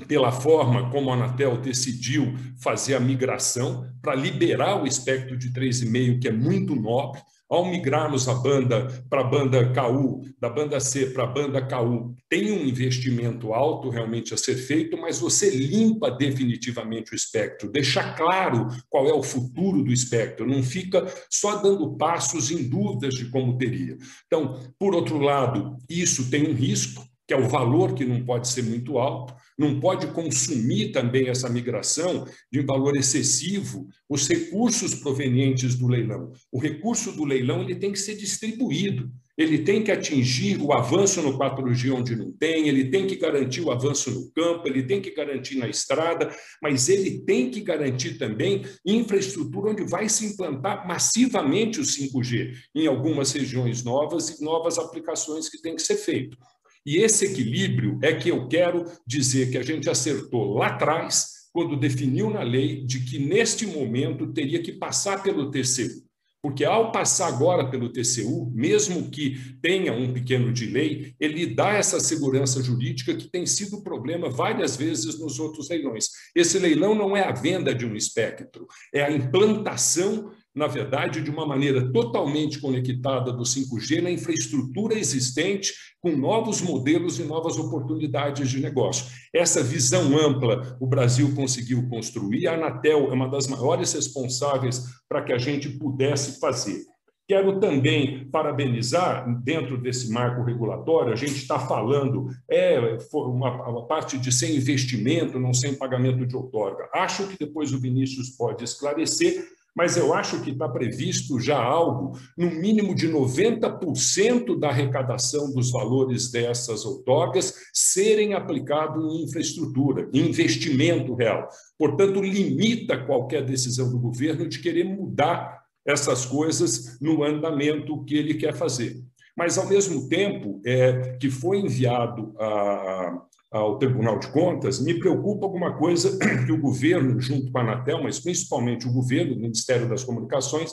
pela forma como a Anatel decidiu fazer a migração para liberar o espectro de 3,5, que é muito nobre, ao migrarmos a banda para a banda KU, da banda C para a banda KU, tem um investimento alto realmente a ser feito, mas você limpa definitivamente o espectro, deixa claro qual é o futuro do espectro, não fica só dando passos em dúvidas de como teria. Então, por outro lado, isso tem um risco, que é o valor que não pode ser muito alto, não pode consumir também essa migração de valor excessivo os recursos provenientes do leilão. O recurso do leilão ele tem que ser distribuído ele tem que atingir o avanço no 4G onde não tem, ele tem que garantir o avanço no campo, ele tem que garantir na estrada, mas ele tem que garantir também infraestrutura onde vai se implantar massivamente o 5G, em algumas regiões novas e novas aplicações que têm que ser feito. E esse equilíbrio é que eu quero dizer que a gente acertou lá atrás, quando definiu na lei de que neste momento teria que passar pelo TCU. Porque ao passar agora pelo TCU, mesmo que tenha um pequeno delay, ele dá essa segurança jurídica que tem sido problema várias vezes nos outros leilões. Esse leilão não é a venda de um espectro, é a implantação na verdade, de uma maneira totalmente conectada do 5G na infraestrutura existente, com novos modelos e novas oportunidades de negócio. Essa visão ampla o Brasil conseguiu construir, a Anatel é uma das maiores responsáveis para que a gente pudesse fazer. Quero também parabenizar, dentro desse marco regulatório, a gente está falando, é uma, uma, parte de sem investimento, não sem pagamento de outorga. Acho que depois o Vinícius pode esclarecer, mas eu acho que está previsto já algo, no mínimo de 90% da arrecadação dos valores dessas outorgas serem aplicados em infraestrutura, em investimento real. Portanto, limita qualquer decisão do governo de querer mudar essas coisas no andamento que ele quer fazer. Mas, ao mesmo tempo, é, que foi enviado a, ao Tribunal de Contas, me preocupa alguma coisa que o governo, junto com a Anatel, mas principalmente o governo, o Ministério das Comunicações,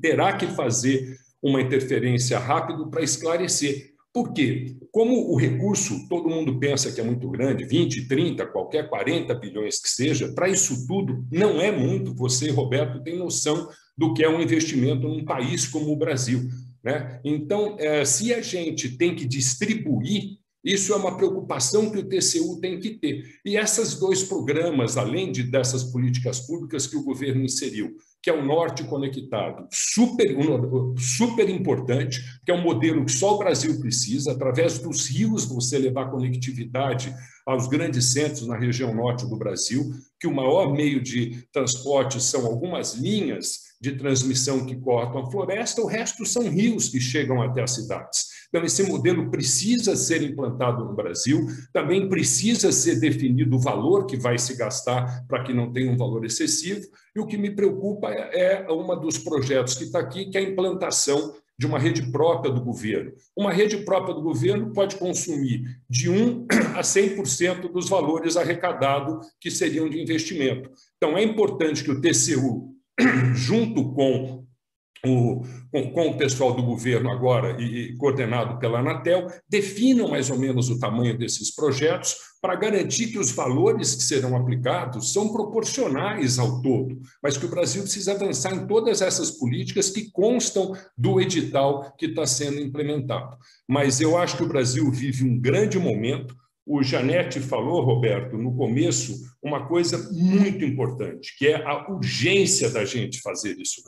terá que fazer uma interferência rápida para esclarecer. Por quê? Como o recurso, todo mundo pensa que é muito grande, 20, 30, qualquer 40 bilhões que seja, para isso tudo não é muito. Você, Roberto, tem noção do que é um investimento num país como o Brasil. Né? Então, eh, se a gente tem que distribuir isso é uma preocupação que o TCU tem que ter. E esses dois programas, além de dessas políticas públicas que o governo inseriu, que é o Norte Conectado, super, super importante, que é um modelo que só o Brasil precisa, através dos rios você levar conectividade aos grandes centros na região norte do Brasil, que o maior meio de transporte são algumas linhas de transmissão que cortam a floresta, o resto são rios que chegam até as cidades. Então, esse modelo precisa ser implantado no Brasil, também precisa ser definido o valor que vai se gastar para que não tenha um valor excessivo, e o que me preocupa é, é uma dos projetos que está aqui, que é a implantação de uma rede própria do governo. Uma rede própria do governo pode consumir de 1 a 100% dos valores arrecadados que seriam de investimento. Então, é importante que o TCU, junto com o, com, com, o pessoal do governo agora e, e coordenado pela Anatel, definam mais ou menos o tamanho desses projetos para garantir que os valores que serão aplicados são proporcionais ao todo, mas que o Brasil precisa avançar em todas essas políticas que constam do edital que está sendo implementado. Mas eu acho que o Brasil vive um grande momento. O Janete falou, Roberto, no começo, uma coisa muito importante, que é a urgência da gente fazer isso.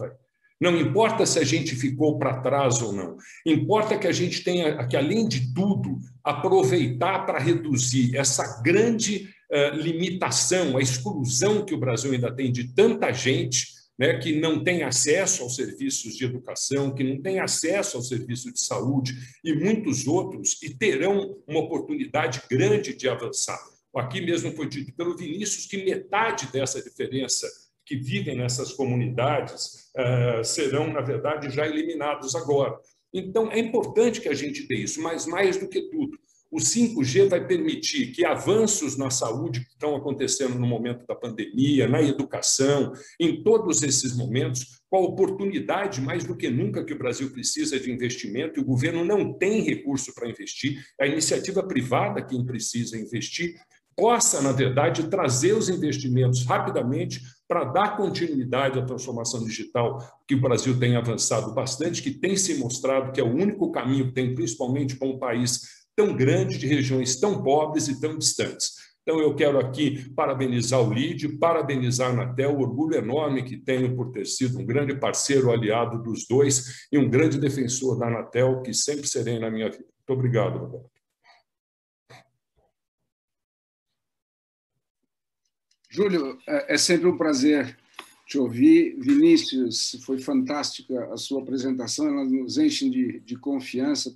Não importa se a gente ficou para trás ou não. Importa que a gente tenha que, além de tudo, aproveitar para reduzir essa grande uh, limitação, a exclusão que o Brasil ainda tem de tanta gente né, que não tem acesso aos serviços de educação, que não tem acesso ao serviço de saúde e muitos outros, e terão uma oportunidade grande de avançar. Aqui mesmo foi dito pelo Vinícius que metade dessa diferença que vivem nessas comunidades uh, serão, na verdade, já eliminados agora. Então, é importante que a gente dê isso, mas mais do que tudo, o 5G vai permitir que avanços na saúde que estão acontecendo no momento da pandemia, na educação, em todos esses momentos, com a oportunidade, mais do que nunca, que o Brasil precisa de investimento e o governo não tem recurso para investir, a iniciativa privada quem precisa investir, possa, na verdade, trazer os investimentos rapidamente para dar continuidade à transformação digital, que o Brasil tem avançado bastante, que tem se mostrado que é o único caminho que tem, principalmente para um país tão grande, de regiões tão pobres e tão distantes. Então, eu quero aqui parabenizar o LID, parabenizar a Anatel, o orgulho enorme que tenho por ter sido um grande parceiro aliado dos dois e um grande defensor da Anatel, que sempre serei na minha vida. Muito obrigado, Roberto. Júlio, é, é sempre um prazer te ouvir. Vinícius, foi fantástica a sua apresentação, ela nos enche de, de confiança,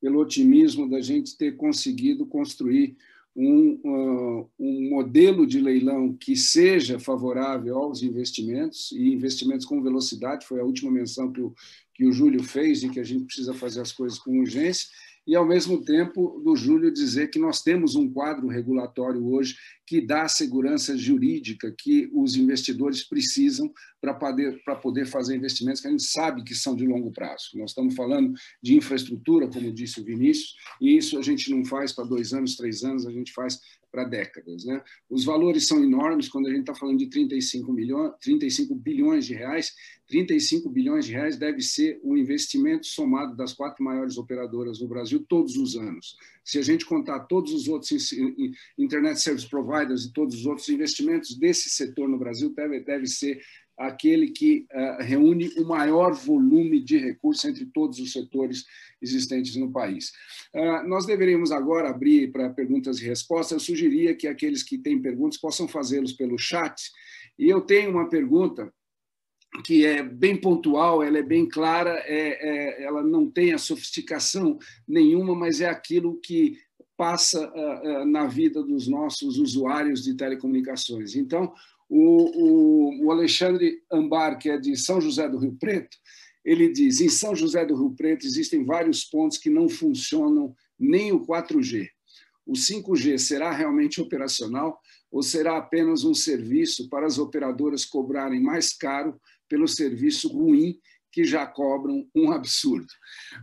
pelo otimismo da gente ter conseguido construir um, uh, um modelo de leilão que seja favorável aos investimentos, e investimentos com velocidade, foi a última menção que o, que o Júlio fez, de que a gente precisa fazer as coisas com urgência, e, ao mesmo tempo, do Júlio dizer que nós temos um quadro regulatório hoje que dá a segurança jurídica que os investidores precisam para poder, poder fazer investimentos que a gente sabe que são de longo prazo. Nós estamos falando de infraestrutura, como disse o Vinícius, e isso a gente não faz para dois anos, três anos, a gente faz para décadas. Né? Os valores são enormes quando a gente está falando de 35, milhões, 35 bilhões de reais. 35 bilhões de reais deve ser o investimento somado das quatro maiores operadoras no Brasil todos os anos. Se a gente contar todos os outros Internet Service Providers e todos os outros investimentos desse setor no Brasil, deve, deve ser aquele que uh, reúne o maior volume de recursos entre todos os setores existentes no país. Uh, nós deveríamos agora abrir para perguntas e respostas. Eu sugeria que aqueles que têm perguntas possam fazê-los pelo chat. E eu tenho uma pergunta que é bem pontual, ela é bem clara, é, é, ela não tem a sofisticação nenhuma, mas é aquilo que passa uh, na vida dos nossos usuários de telecomunicações. Então, o, o, o Alexandre Ambar, que é de São José do Rio Preto, ele diz: em São José do Rio Preto existem vários pontos que não funcionam nem o 4G. O 5G será realmente operacional ou será apenas um serviço para as operadoras cobrarem mais caro pelo serviço ruim que já cobram um absurdo?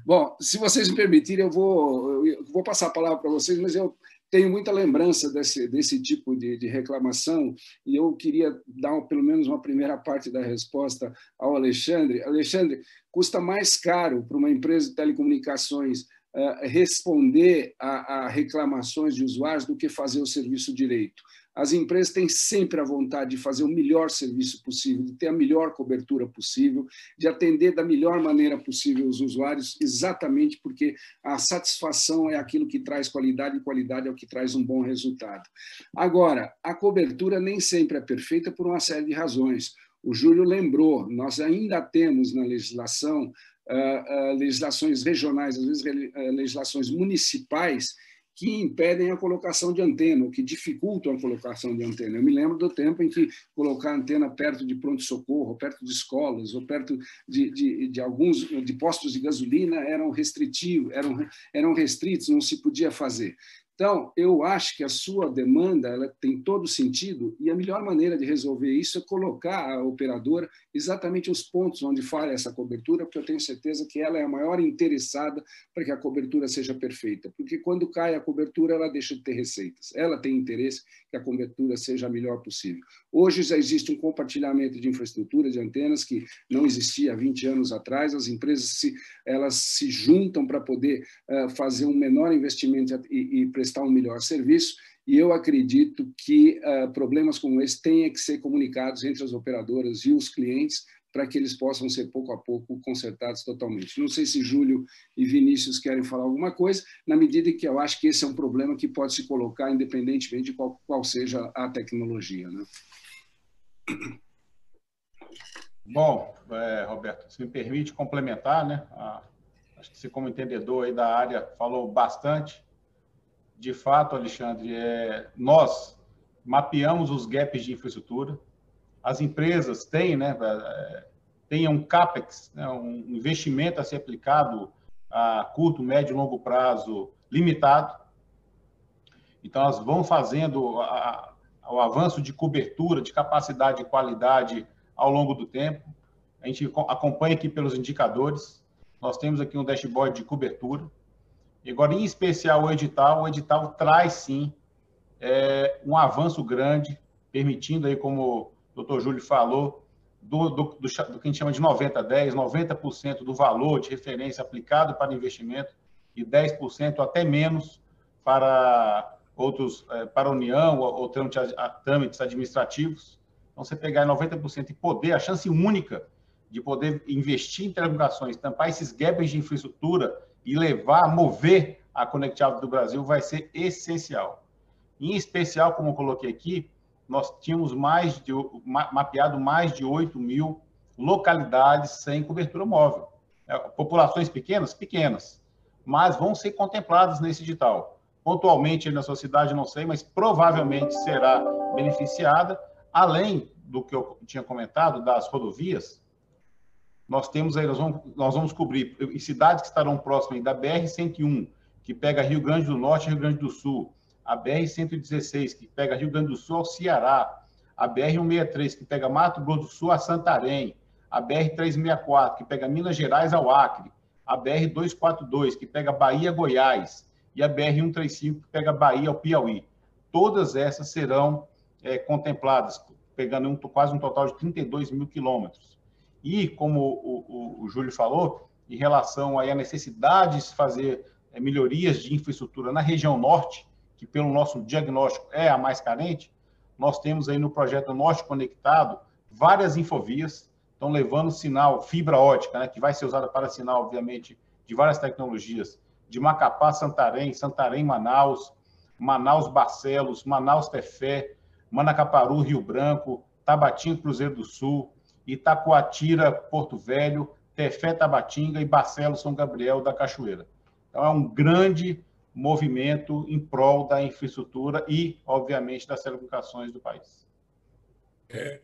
Bom, se vocês me permitirem, eu vou, eu vou passar a palavra para vocês, mas eu tenho muita lembrança desse, desse tipo de, de, reclamação e eu queria dar pelo menos uma primeira parte da resposta ao Alexandre. Alexandre, custa mais caro para uma empresa de telecomunicações uh, responder a, a reclamações de usuários do que fazer o serviço direito. As empresas têm sempre a vontade de fazer o melhor serviço possível, de ter a melhor cobertura possível, de atender da melhor maneira possível os usuários, exatamente porque a satisfação é aquilo que traz qualidade e qualidade é o que traz um bom resultado. Agora, a cobertura nem sempre é perfeita por uma série de razões. O Júlio lembrou, nós ainda temos na legislação Uh, uh, legislações regionais, às vezes uh, legislações municipais, que impedem a colocação de antena, ou que dificultam a colocação de antena. Eu me lembro do tempo em que colocar antena perto de pronto-socorro, perto de escolas, ou perto de, de, de, alguns de postos de gasolina eram restritivos, eram, eram restritos, não se podia fazer. Então, eu acho que a sua demanda ela tem todo sentido e a melhor maneira de resolver isso é colocar a operadora exatamente os pontos onde falha essa cobertura, porque eu tenho certeza que ela é a maior interessada para que a cobertura seja perfeita. Porque quando cai a cobertura, ela deixa de ter receitas. Ela tem interesse que a cobertura seja a melhor possível. Hoje já existe um compartilhamento de infraestrutura de antenas que não existia há 20 anos atrás. As empresas se, elas se juntam para poder uh, fazer um menor investimento e, e prestar um melhor serviço, e eu acredito que uh, problemas como esse tenham que ser comunicados entre as operadoras e os clientes para que eles possam ser pouco a pouco consertados totalmente. Não sei se Júlio e Vinícius querem falar alguma coisa, na medida que eu acho que esse é um problema que pode se colocar independentemente de qual, qual seja a tecnologia. Né? Bom, é, Roberto, se me permite complementar, né? A, acho que você, como entendedor aí da área, falou bastante de fato, Alexandre, é, nós mapeamos os gaps de infraestrutura. As empresas têm, né, é, têm um CAPEX, né, um investimento a ser aplicado a curto, médio e longo prazo limitado. Então, elas vão fazendo a, a, o avanço de cobertura, de capacidade e qualidade ao longo do tempo. A gente acompanha aqui pelos indicadores. Nós temos aqui um dashboard de cobertura. Agora, em especial, o edital, o edital traz sim é, um avanço grande, permitindo aí, como o doutor Júlio falou, do, do, do, do que a gente chama de 90-10, 90%, do valor de referência aplicado para investimento e 10% até menos para outros, é, para a União ou, ou trâmites administrativos. Então, você pegar 90% e poder, a chance única de poder investir em telecomunicações, tampar esses gaps de infraestrutura e levar, mover a conectividade do Brasil vai ser essencial. Em especial, como eu coloquei aqui, nós tínhamos mais de, mapeado mais de 8 mil localidades sem cobertura móvel. É, populações pequenas? Pequenas, mas vão ser contempladas nesse edital. Pontualmente na sua cidade, não sei, mas provavelmente será beneficiada, além do que eu tinha comentado, das rodovias, nós temos aí, nós vamos, nós vamos cobrir cidades que estarão próximas da BR-101, que pega Rio Grande do Norte e Rio Grande do Sul, a BR-116, que pega Rio Grande do Sul ao Ceará, a BR-163, que pega Mato Grosso do Sul a Santarém, a BR-364, que pega Minas Gerais ao Acre, a BR-242, que pega Bahia Goiás, e a BR-135, que pega Bahia ao Piauí. Todas essas serão é, contempladas, pegando um, quase um total de 32 mil quilômetros. E, como o, o, o Júlio falou, em relação aí à necessidade de fazer é, melhorias de infraestrutura na região norte, que pelo nosso diagnóstico é a mais carente, nós temos aí no projeto Norte Conectado várias infovias, estão levando sinal fibra ótica, né, que vai ser usada para sinal, obviamente, de várias tecnologias, de Macapá, Santarém, Santarém, Manaus, Manaus, Barcelos, Manaus, Tefé, Manacaparu, Rio Branco, Tabatinga, Cruzeiro do Sul, Itacoatira, Porto Velho, Tefé, Tabatinga e Barcelos, São Gabriel da Cachoeira. Então, é um grande movimento em prol da infraestrutura e, obviamente, das telecomunicações do país. É,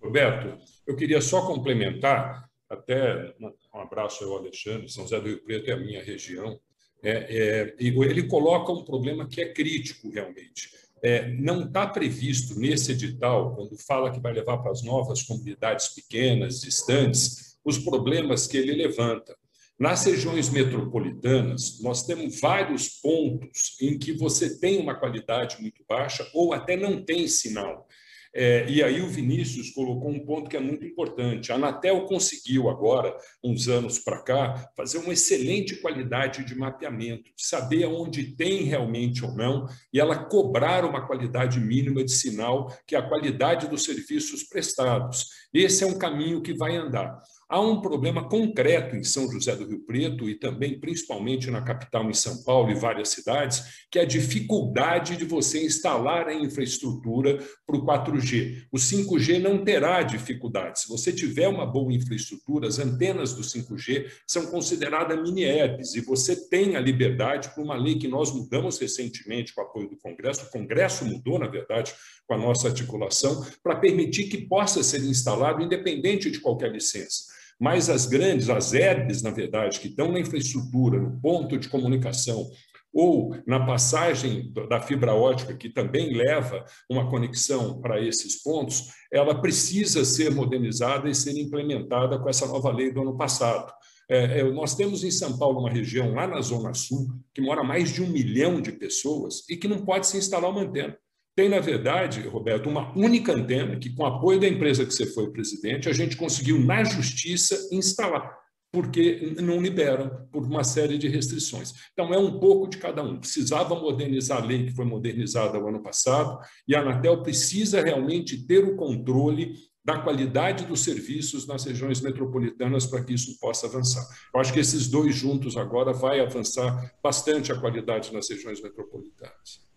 Roberto, eu queria só complementar, até um abraço ao Alexandre, São José do Rio Preto é a minha região, é, é, ele coloca um problema que é crítico realmente. É, não está previsto nesse edital, quando fala que vai levar para as novas comunidades pequenas, distantes, os problemas que ele levanta. Nas regiões metropolitanas, nós temos vários pontos em que você tem uma qualidade muito baixa ou até não tem sinal. É, e aí o Vinícius colocou um ponto que é muito importante. A Anatel conseguiu agora, uns anos para cá, fazer uma excelente qualidade de mapeamento, saber onde tem realmente ou não, e ela cobrar uma qualidade mínima de sinal, que é a qualidade dos serviços prestados. Esse é um caminho que vai andar. Há um problema concreto em São José do Rio Preto e também, principalmente na capital, em São Paulo e várias cidades, que é a dificuldade de você instalar a infraestrutura para o 4G. O 5G não terá dificuldade. Se você tiver uma boa infraestrutura, as antenas do 5G são consideradas mini-apps e você tem a liberdade, por uma lei que nós mudamos recentemente com o apoio do Congresso, o Congresso mudou, na verdade, com a nossa articulação, para permitir que possa ser instalado independente de qualquer licença. Mas as grandes, as herbes, na verdade, que estão na infraestrutura, no ponto de comunicação, ou na passagem da fibra ótica, que também leva uma conexão para esses pontos, ela precisa ser modernizada e ser implementada com essa nova lei do ano passado. É, é, nós temos em São Paulo uma região lá na Zona Sul que mora mais de um milhão de pessoas e que não pode se instalar uma antena. Tem, na verdade, Roberto, uma única antena que, com apoio da empresa que você foi presidente, a gente conseguiu, na justiça, instalar, porque não liberam por uma série de restrições. Então, é um pouco de cada um. Precisava modernizar a lei que foi modernizada o ano passado, e a Anatel precisa realmente ter o controle da qualidade dos serviços nas regiões metropolitanas para que isso possa avançar. Eu acho que esses dois juntos agora vai avançar bastante a qualidade nas regiões metropolitanas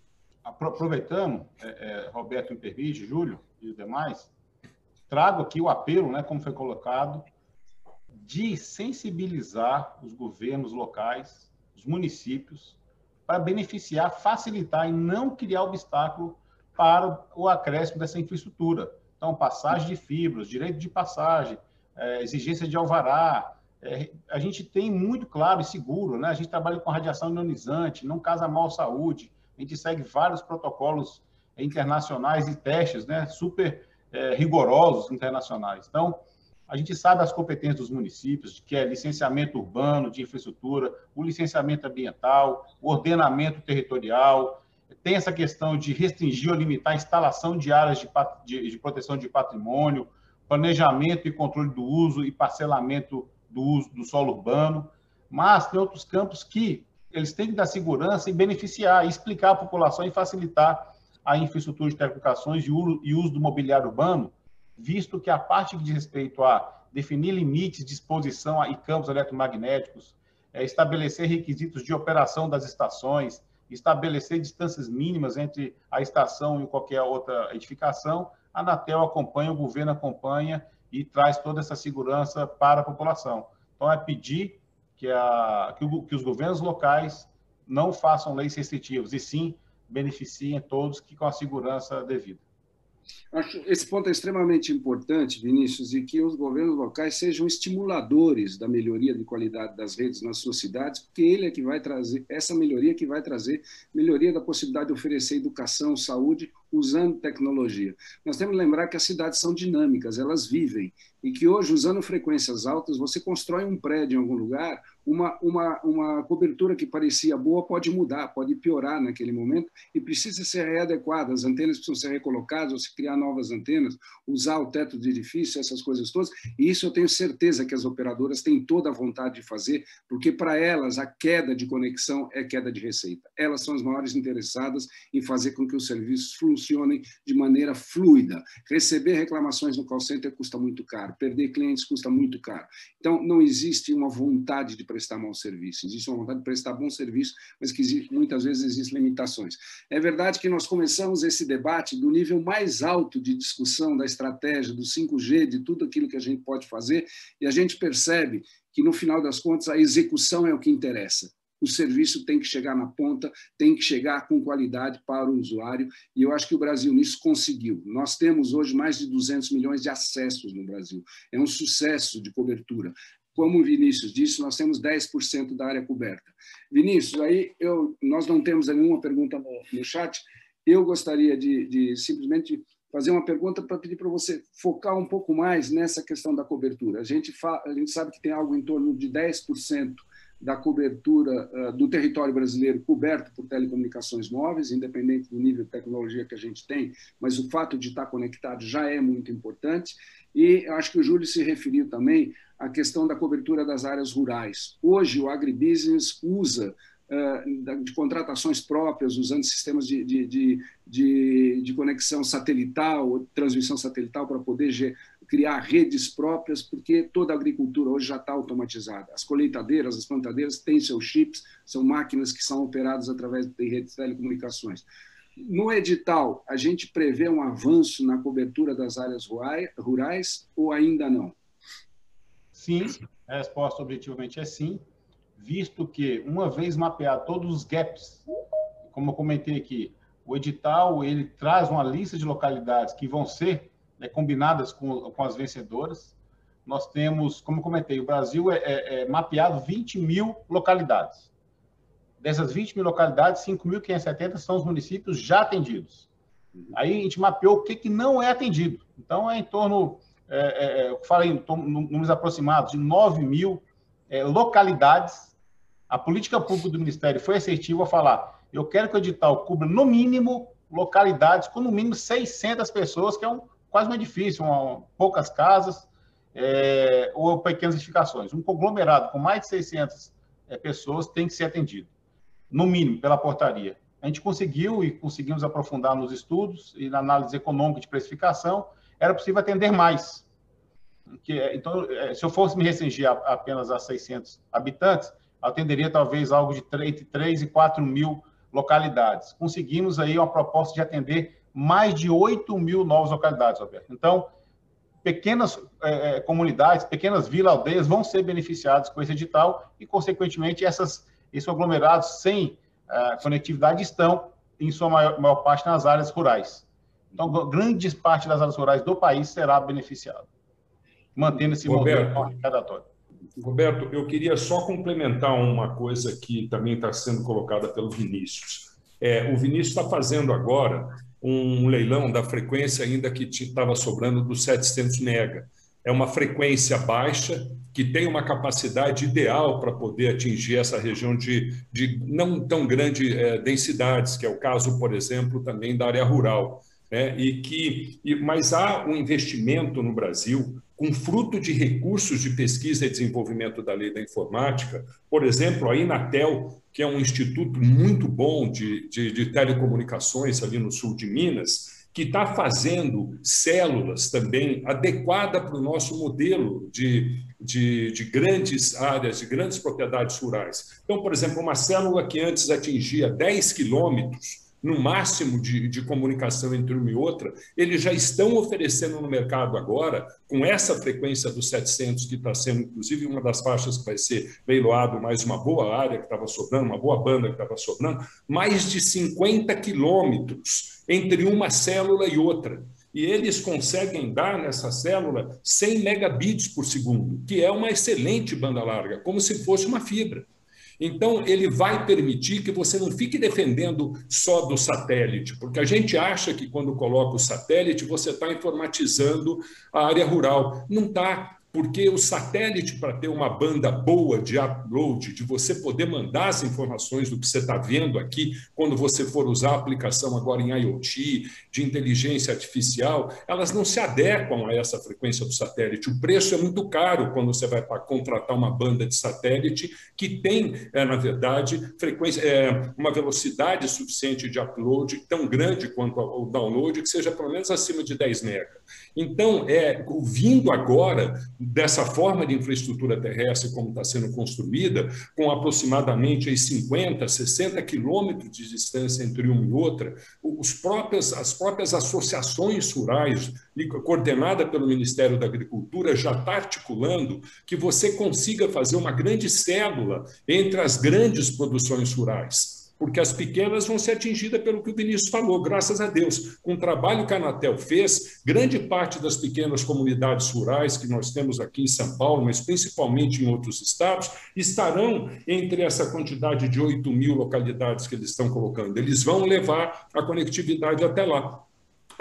aproveitando, é, é, Roberto me permite, Júlio e os demais, trago aqui o apelo, né, como foi colocado, de sensibilizar os governos locais, os municípios, para beneficiar, facilitar e não criar obstáculo para o acréscimo dessa infraestrutura. Então, passagem de fibras, direito de passagem, é, exigência de alvará. É, a gente tem muito claro e seguro, né? A gente trabalha com radiação ionizante, não casa mal saúde, a gente segue vários protocolos internacionais e testes, né, super é, rigorosos internacionais. Então, a gente sabe as competências dos municípios, que é licenciamento urbano, de infraestrutura, o licenciamento ambiental, ordenamento territorial, tem essa questão de restringir ou limitar a instalação de áreas de, de, de proteção de patrimônio, planejamento e controle do uso e parcelamento do uso do solo urbano, mas tem outros campos que eles têm que dar segurança e beneficiar, explicar à população e facilitar a infraestrutura de telecomunicações e uso do mobiliário urbano, visto que a parte diz respeito a definir limites de exposição e campos eletromagnéticos, é, estabelecer requisitos de operação das estações, estabelecer distâncias mínimas entre a estação e qualquer outra edificação. A Anatel acompanha, o governo acompanha e traz toda essa segurança para a população. Então, é pedir que, a, que, o, que os governos locais não façam leis restritivas, e sim beneficiem todos que com a segurança devida. Acho esse ponto é extremamente importante, Vinícius, e que os governos locais sejam estimuladores da melhoria de qualidade das redes nas suas cidades, porque ele é que vai trazer essa melhoria que vai trazer melhoria da possibilidade de oferecer educação, saúde usando tecnologia. Nós temos que lembrar que as cidades são dinâmicas, elas vivem, e que hoje, usando frequências altas, você constrói um prédio em algum lugar, uma, uma, uma cobertura que parecia boa pode mudar, pode piorar naquele momento e precisa ser readequada. As antenas precisam ser recolocadas, ou se criar novas antenas, usar o teto de edifício, essas coisas todas. E isso eu tenho certeza que as operadoras têm toda a vontade de fazer, porque para elas a queda de conexão é queda de receita. Elas são as maiores interessadas em fazer com que os serviços funcionem de maneira fluida. Receber reclamações no call center custa muito caro, perder clientes custa muito caro. Então, não existe uma vontade de prestar mau serviço, existe uma vontade de prestar bom serviço, mas que existe, muitas vezes existem limitações. É verdade que nós começamos esse debate do nível mais alto de discussão da estratégia, do 5G, de tudo aquilo que a gente pode fazer, e a gente percebe que, no final das contas, a execução é o que interessa o serviço tem que chegar na ponta, tem que chegar com qualidade para o usuário, e eu acho que o Brasil nisso conseguiu. Nós temos hoje mais de 200 milhões de acessos no Brasil. É um sucesso de cobertura. Como o Vinícius disse, nós temos 10% da área coberta. Vinícius, aí eu, nós não temos nenhuma pergunta no, no chat. Eu gostaria de, de simplesmente fazer uma pergunta para pedir para você focar um pouco mais nessa questão da cobertura. A gente, a gente sabe que tem algo em torno de 10% da cobertura uh, do território brasileiro coberto por telecomunicações móveis, independente do nível de tecnologia que a gente tem, mas o fato de estar conectado já é muito importante. E acho que o Júlio se referiu também à questão da cobertura das áreas rurais. Hoje, o agribusiness usa uh, de contratações próprias, usando sistemas de, de, de, de, de conexão satelital, transmissão satelital, para poder criar redes próprias, porque toda a agricultura hoje já está automatizada. As colheitadeiras, as plantadeiras têm seus chips, são máquinas que são operadas através de redes de telecomunicações. No edital, a gente prevê um avanço na cobertura das áreas rurais ou ainda não? Sim, a resposta objetivamente é sim, visto que, uma vez mapeado todos os gaps, como eu comentei aqui, o edital ele traz uma lista de localidades que vão ser né, combinadas com, com as vencedoras. Nós temos, como comentei, o Brasil é, é, é mapeado 20 mil localidades. Dessas 20 mil localidades, 5.570 são os municípios já atendidos. Aí a gente mapeou o que, que não é atendido. Então, é em torno, é, é, é eu falei, em números aproximados, de 9 mil é, localidades. A política pública do Ministério foi assertiva a falar: eu quero que o edital cubra, no mínimo, localidades com no mínimo 600 pessoas, que é um quase um edifício, uma, poucas casas é, ou pequenas edificações. Um conglomerado com mais de 600 é, pessoas tem que ser atendido, no mínimo, pela portaria. A gente conseguiu e conseguimos aprofundar nos estudos e na análise econômica de precificação, era possível atender mais. Que, é, então, é, se eu fosse me restringir a, apenas a 600 habitantes, atenderia talvez algo de 3, entre 3 e 4 mil localidades. Conseguimos aí uma proposta de atender mais de 8 mil novas localidades, Roberto. Então, pequenas é, é, comunidades, pequenas vilas, aldeias vão ser beneficiadas com esse edital e, consequentemente, essas, esses aglomerados sem é, conectividade estão, em sua maior, maior, parte, nas áreas rurais. Então, grande parte das áreas rurais do país será beneficiada, mantendo esse Roberto, modelo arrecadatório. Roberto, eu queria só complementar uma coisa que também está sendo colocada pelo Vinícius. É, o Vinícius está fazendo agora um leilão da frequência ainda que estava sobrando dos 700 mega. É uma frequência baixa que tem uma capacidade ideal para poder atingir essa região de, de não tão grandes é, densidades, que é o caso, por exemplo, também da área rural. Né? E que, e, mas há um investimento no Brasil com fruto de recursos de pesquisa e desenvolvimento da lei da informática, por exemplo, a Inatel, que é um instituto muito bom de, de, de telecomunicações ali no sul de Minas, que está fazendo células também adequada para o nosso modelo de, de, de, grandes áreas, de grandes propriedades rurais. Então, por exemplo, uma célula que antes atingia 10 quilômetros, no máximo de, de, comunicação entre uma e outra, eles já estão oferecendo no mercado agora, com essa frequência dos 700, que está sendo, inclusive, uma das faixas que vai ser leiloado, mais uma boa área que estava sobrando, uma boa banda que estava sobrando, mais de 50 quilômetros entre uma célula e outra. E eles conseguem dar nessa célula 100 megabits por segundo, que é uma excelente banda larga, como se fosse uma fibra. Então, ele vai permitir que você não fique defendendo só do satélite, porque a gente acha que quando coloca o satélite, você está informatizando a área rural. Não está porque o satélite, para ter uma banda boa de upload, de você poder mandar as informações do que você está vendo aqui, quando você for usar a aplicação agora em IoT, de inteligência artificial, elas não se adequam a essa frequência do satélite. O preço é muito caro quando você vai contratar uma banda de satélite que tem, é, na verdade, frequência, é, uma velocidade suficiente de upload tão grande quanto o download, que seja pelo menos acima de 10 MB. Então, é, vindo agora dessa forma de infraestrutura terrestre como está sendo construída, com aproximadamente aí 50, 60 quilômetros de distância entre uma e outra, os as próprias associações rurais, coordenada pelo Ministério da Agricultura, já está articulando que você consiga fazer uma grande célula entre as grandes produções rurais porque as pequenas vão ser atingidas pelo que o Vinícius falou, graças a Deus. Com o trabalho que a Anatel fez, grande parte das pequenas comunidades rurais que nós temos aqui em São Paulo, mas principalmente em outros estados, estarão entre essa quantidade de 8 mil localidades que eles estão colocando. Eles vão levar a conectividade até lá.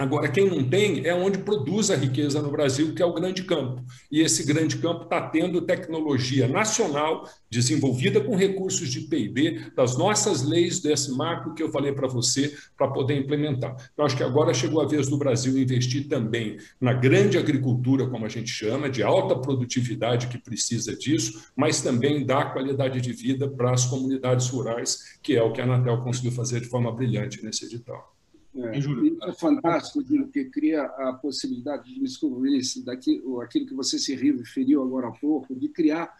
Agora, quem não tem é onde produz a riqueza no Brasil, que é o grande campo. E esse grande campo está tendo tecnologia nacional desenvolvida com recursos de PIB, das nossas leis, desse marco que eu falei para você, para poder implementar. Eu acho que agora chegou a vez do Brasil investir também na grande agricultura, como a gente chama, de alta produtividade que precisa disso, mas também dar qualidade de vida para as comunidades rurais, que é o que a Anatel conseguiu fazer de forma brilhante nesse edital. É, é fantástico, Dino, que cria a possibilidade de descobrir daquilo, aquilo que você se referiu agora há pouco, de criar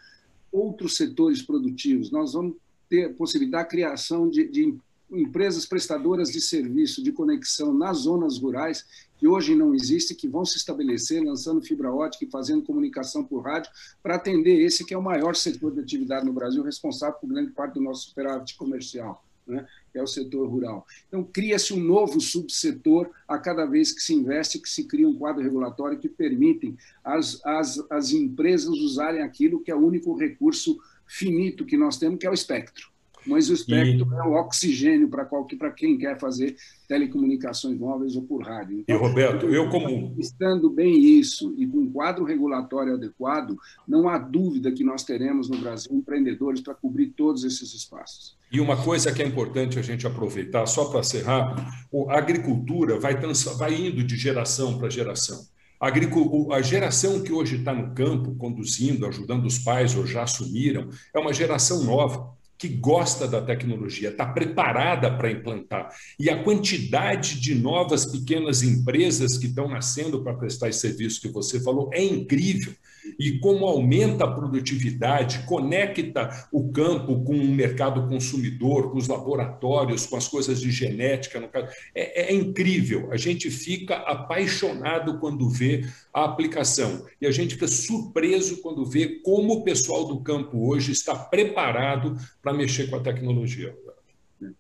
outros setores produtivos. Nós vamos ter a possibilidade da criação de, de empresas prestadoras de serviço de conexão nas zonas rurais, que hoje não existe, que vão se estabelecer lançando fibra ótica e fazendo comunicação por rádio, para atender esse que é o maior setor de atividade no Brasil, responsável por grande parte do nosso superávit comercial né, que é o setor rural. Então, cria-se um novo subsetor a cada vez que se investe, que se cria um quadro regulatório que permitem as, as, as empresas usarem aquilo que é o único recurso finito que nós temos, que é o espectro. Mas o espectro e... é o oxigênio para quem quer fazer telecomunicações móveis ou por rádio. Então, e, Roberto, eu como... Estando bem isso e com um quadro regulatório adequado, não há dúvida que nós teremos no Brasil empreendedores para cobrir todos esses espaços. E uma coisa que é importante a gente aproveitar, só para ser rápido, a agricultura vai, vai indo de geração para geração. A geração que hoje está no campo, conduzindo, ajudando os pais ou já assumiram, é uma geração nova que gosta da tecnologia, está preparada para implantar. E a quantidade de novas pequenas empresas que estão nascendo para prestar esse serviço que você falou é incrível. E como aumenta a produtividade, conecta o campo com o mercado consumidor, com os laboratórios, com as coisas de genética, no caso, é, é incrível. A gente fica apaixonado quando vê a aplicação. E a gente fica surpreso quando vê como o pessoal do campo hoje está preparado para mexer com a tecnologia.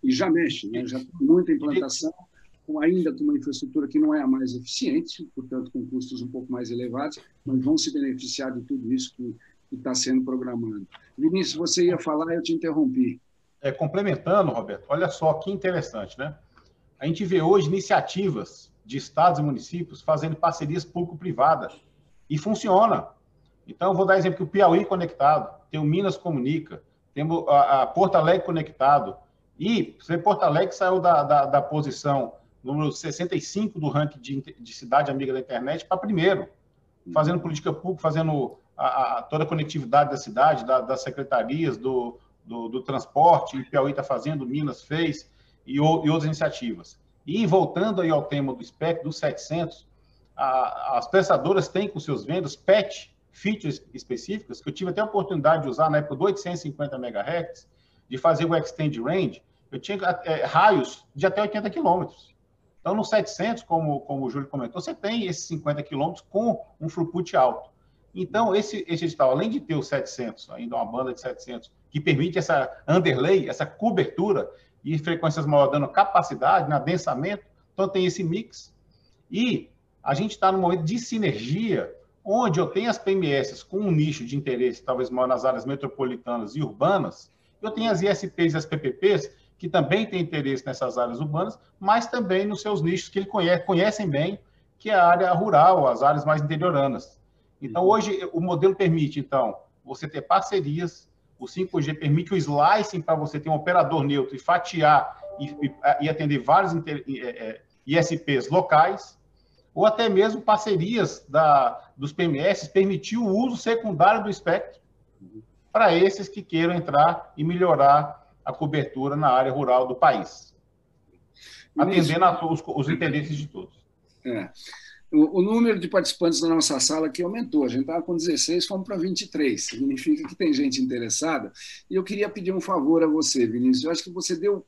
E já mexe, né? já tem muita implantação, ainda com uma infraestrutura que não é a mais eficiente, portanto, com custos um pouco mais elevados, mas vão se beneficiar de tudo isso que está sendo programado. Vinícius, você ia falar, eu te interrompi. É, complementando, Roberto, olha só que interessante, né? A gente vê hoje iniciativas de estados e municípios fazendo parcerias público-privadas. E funciona. Então, vou dar exemplo que o Piauí conectado, tem o Minas Comunica, temos a, a Porto Alegre conectado. E você Porto Alegre saiu da, da, da, posição número 65 do ranking de, de cidade amiga da internet para primeiro, fazendo política pública, fazendo a, a, toda a conectividade da cidade, da, das secretarias, do, do, do transporte, o Piauí está fazendo, Minas fez, e, o, e outras iniciativas. E voltando aí ao tema do espectro dos 700, a, as prestadoras têm com seus vendas PET, features específicas, que eu tive até a oportunidade de usar na época do 850 MHz, de fazer o Extend Range, eu tinha é, raios de até 80 quilômetros. Então, no 700, como, como o Júlio comentou, você tem esses 50 quilômetros com um throughput alto. Então, esse, esse edital, além de ter o 700, ainda uma banda de 700, que permite essa underlay, essa cobertura e frequências maiores dando capacidade, né, adensamento, então tem esse mix. E a gente está no momento de sinergia, onde eu tenho as PMS com um nicho de interesse, talvez maior nas áreas metropolitanas e urbanas, eu tenho as ISPs e as PPPs, que também têm interesse nessas áreas urbanas, mas também nos seus nichos que ele conhece, conhecem bem, que é a área rural, as áreas mais interioranas. Então, hoje, o modelo permite, então, você ter parcerias, o 5G permite o slicing para você ter um operador neutro e fatiar e, e, atender vários ISPs locais, ou até mesmo parcerias da, dos PMS permitir o uso secundário do espectro para esses que queiram entrar e melhorar a cobertura na área rural do país, atendendo a, os, os interesses de todos. É. O, o, número de participantes da nossa sala aqui aumentou. A gente estava com 16, fomos para 23. Significa que tem gente interessada. E eu queria pedir um favor a você, Vinícius. Eu acho que você deu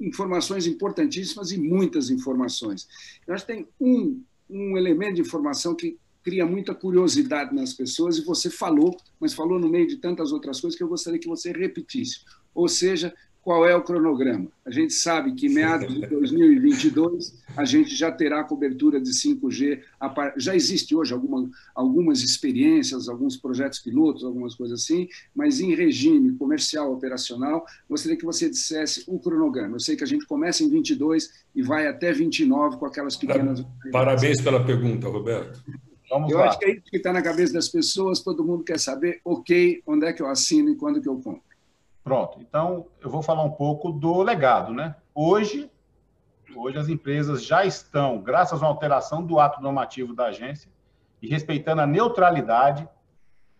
informações importantíssimas e muitas informações. Eu acho que tem um, um elemento de informação que cria muita curiosidade nas pessoas, e você falou, mas falou no meio de tantas outras coisas que eu gostaria que você repetisse. Ou seja, qual é o cronograma. A gente sabe que meados de 2022 a gente já terá cobertura de 5G. Já existe hoje alguma, algumas experiências, alguns projetos pilotos, algumas coisas assim, mas em regime comercial operacional, gostaria que você dissesse o cronograma. Eu sei que a gente começa em 22 e vai até 29 com aquelas pequenas. Parabéns pela pergunta, Roberto. Vamos eu lá. acho que é isso que está na cabeça das pessoas, todo mundo quer saber, ok, onde é que eu assino e quando que eu compro. Pronto. Então, eu vou falar um pouco do legado, né? Hoje, hoje as empresas já estão, graças à alteração do ato normativo da agência e respeitando a neutralidade,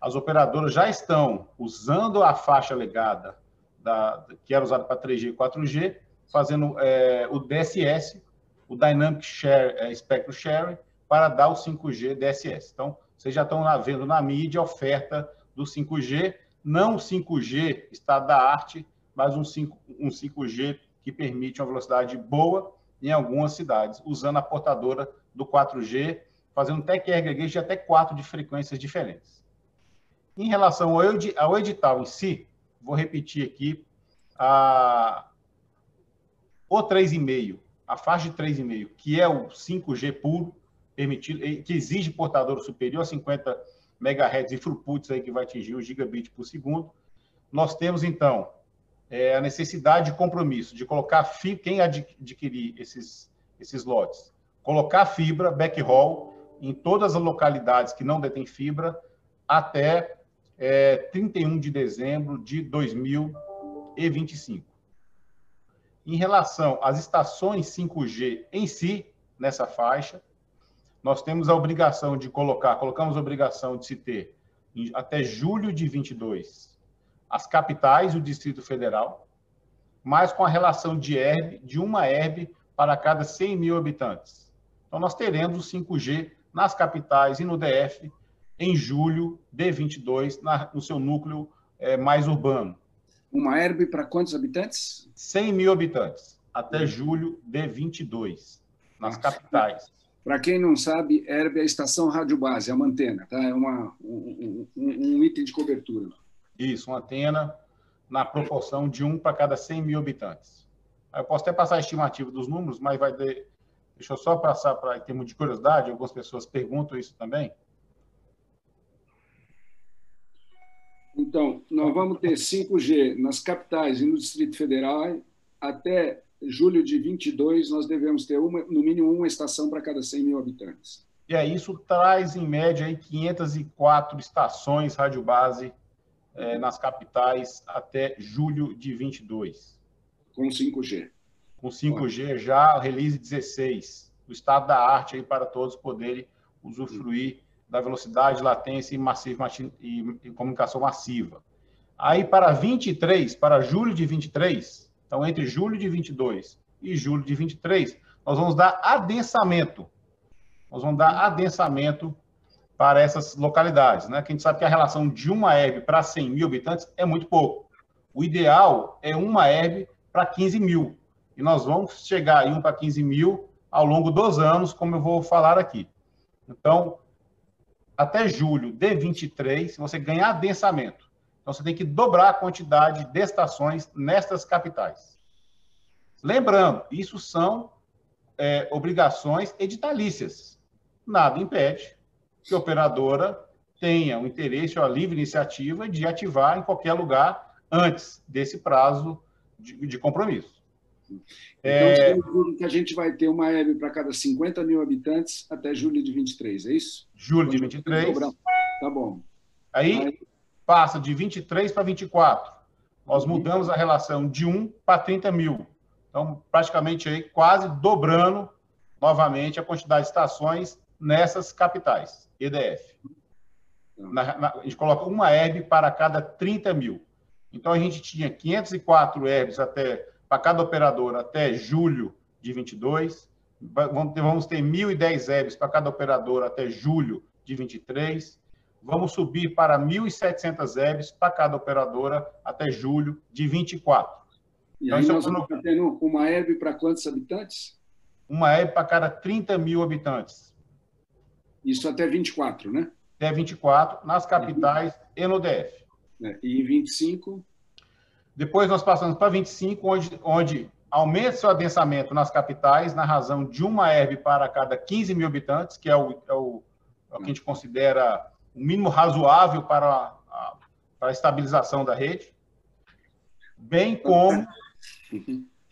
as operadoras já estão usando a faixa legada da, que era usada para 3G e 4G, fazendo é, o DSS, o Dynamic Share, é, Spectrum Sharing, para dar o 5G DSS. Então, vocês já estão vendo na mídia a oferta do 5G não 5G estado da arte, mas um, 5, um 5G que permite uma velocidade boa em algumas cidades, usando a portadora do 4G, fazendo até QRGG de até quatro de frequências diferentes. Em relação ao edital em si, vou repetir aqui a, o 3,5, a faixa de 3,5, que é o 5G puro, permitido, que exige portador superior a 50 megahertz e throughputs aí que vai atingir o gigabit por segundo. Nós temos, então, é, a necessidade de compromisso de colocar fibra, quem adquirir esses, esses lotes, colocar fibra, backhaul, em todas as localidades que não detêm fibra, até é, 31 de dezembro de 2025. Em relação às estações 5G em si, nessa faixa, nós temos a obrigação de colocar, colocamos a obrigação de se ter até julho de 22 as capitais e o Distrito Federal, mas com a relação de herb, de uma herb para cada 100 mil habitantes. Então, nós teremos o 5G nas capitais e no DF em julho de 22, na, no seu núcleo é, mais urbano. Uma herb para quantos habitantes? 100 mil habitantes, até julho de 22, nas capitais. Para quem não sabe, ERB é a estação rádio base, a antena, tá? É uma, um, um, um, item de cobertura. Isso, uma antena na proporção de um para cada 100 mil habitantes. Eu posso até passar a estimativa dos números, mas vai de... deixa eu só passar para em termos de curiosidade, algumas pessoas perguntam isso também. Então, nós vamos ter 5G nas capitais e no Distrito Federal até julho de 22, nós devemos ter uma, no mínimo uma estação para cada 100 mil habitantes. E aí isso traz, em média, aí, 504 estações rádio base é, nas capitais até julho de 22. Com 5G. Com 5G já, release 16. O estado da arte aí para todos poderem usufruir da velocidade, latência e, massiva, e, e comunicação massiva. Aí para 23, para julho de 23, então, entre julho de 22 e julho de 23, nós vamos dar adensamento. Nós vamos dar adensamento para essas localidades, né? Que a gente sabe que a relação de uma herb para 100 mil habitantes é muito pouco. O ideal é uma herb para 15 mil. E nós vamos chegar em um para 15 mil ao longo dos anos, como eu vou falar aqui. Então, até julho de 23, você ganha adensamento. Então, você tem que dobrar a quantidade de estações nestas capitais. Lembrando, isso são é, obrigações editalícias. Nada impede que a operadora tenha o interesse ou a livre iniciativa de ativar em qualquer lugar antes desse prazo de, de compromisso. Então, é... que a gente vai ter uma EB para cada 50 mil habitantes até julho de 23, é isso? Julho de 23. Tá bom. Aí, Aí passa de 23 para 24. Nós uhum. mudamos a relação de 1 para 30 mil. Então, praticamente aí, quase dobrando novamente a quantidade de estações nessas capitais, EDF. Tá. Na, na, a gente coloca uma herb para cada 30 mil. Então, a gente tinha 504 herbs até para cada operadora até julho de 22. Vamos ter, vamos ter 1.010 EBs para cada operadora até julho de 23. Vamos subir para 1.700 EBs para cada operadora até julho de 24. E então, aí nós vamos no... tendo uma EB para quantos habitantes? Uma EB para cada 30 mil habitantes. Isso até 24, né? Até 24, nas capitais e no DF. É, e em 25? Depois nós passamos para 25, onde, onde aumenta seu adensamento nas capitais, na razão de uma herb para cada 15 mil habitantes, que é o, é o, é o que a gente considera o mínimo razoável para a, para a estabilização da rede, bem como,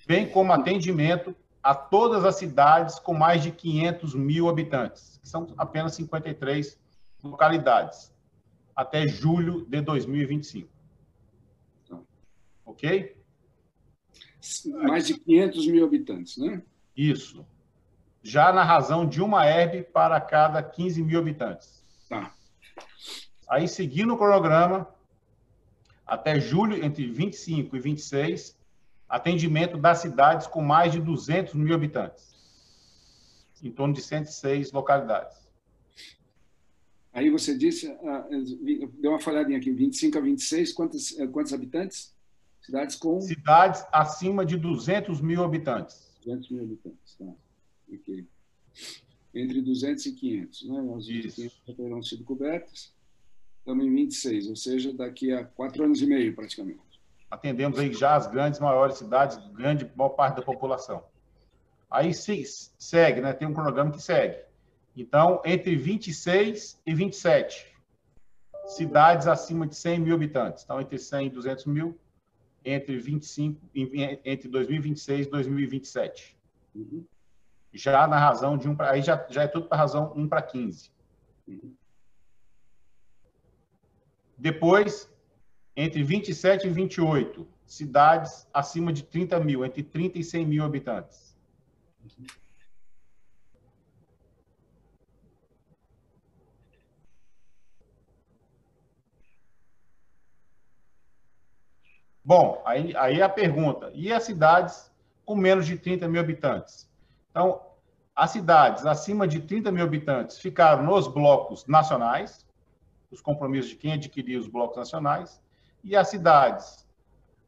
bem como atendimento a todas as cidades com mais de 500 mil habitantes, que são apenas 53 localidades, até julho de 2025 ok? Mais de 500 mil habitantes, né? Isso. Já na razão de uma herb para cada 15 mil habitantes. Tá. Aí, seguindo o cronograma, até julho, entre 25 e 26, atendimento das cidades com mais de 200 mil habitantes. Em torno de 106 localidades. Aí você disse, ah, deu uma falhadinha aqui, 25 a 26, quantos, eh, quantos habitantes? Cidades com. Cidades acima de 200 mil habitantes. 200 mil habitantes, tá. Ok. Entre 200 e 500, né? As 500 já terão sido cobertas. Estamos em 26, ou seja, daqui a quatro anos e meio, praticamente. Atendemos aí já as grandes, maiores cidades, grande maior parte da população. Aí segue, né? Tem um cronograma que segue. Então, entre 26 e 27, cidades acima de 100 mil habitantes. Então, entre 100 e 200 mil, entre 25 entre 2026 e 2027. Uhum. Já na razão de 1 para aí já, já é tudo para razão 1 para 15. Uhum. Depois, entre 27 e 28, cidades acima de 30 mil, entre 30 e 100 mil habitantes. Bom, aí, aí a pergunta: e as cidades com menos de 30 mil habitantes? Então, as cidades acima de 30 mil habitantes ficaram nos blocos nacionais, os compromissos de quem adquiria os blocos nacionais, e as cidades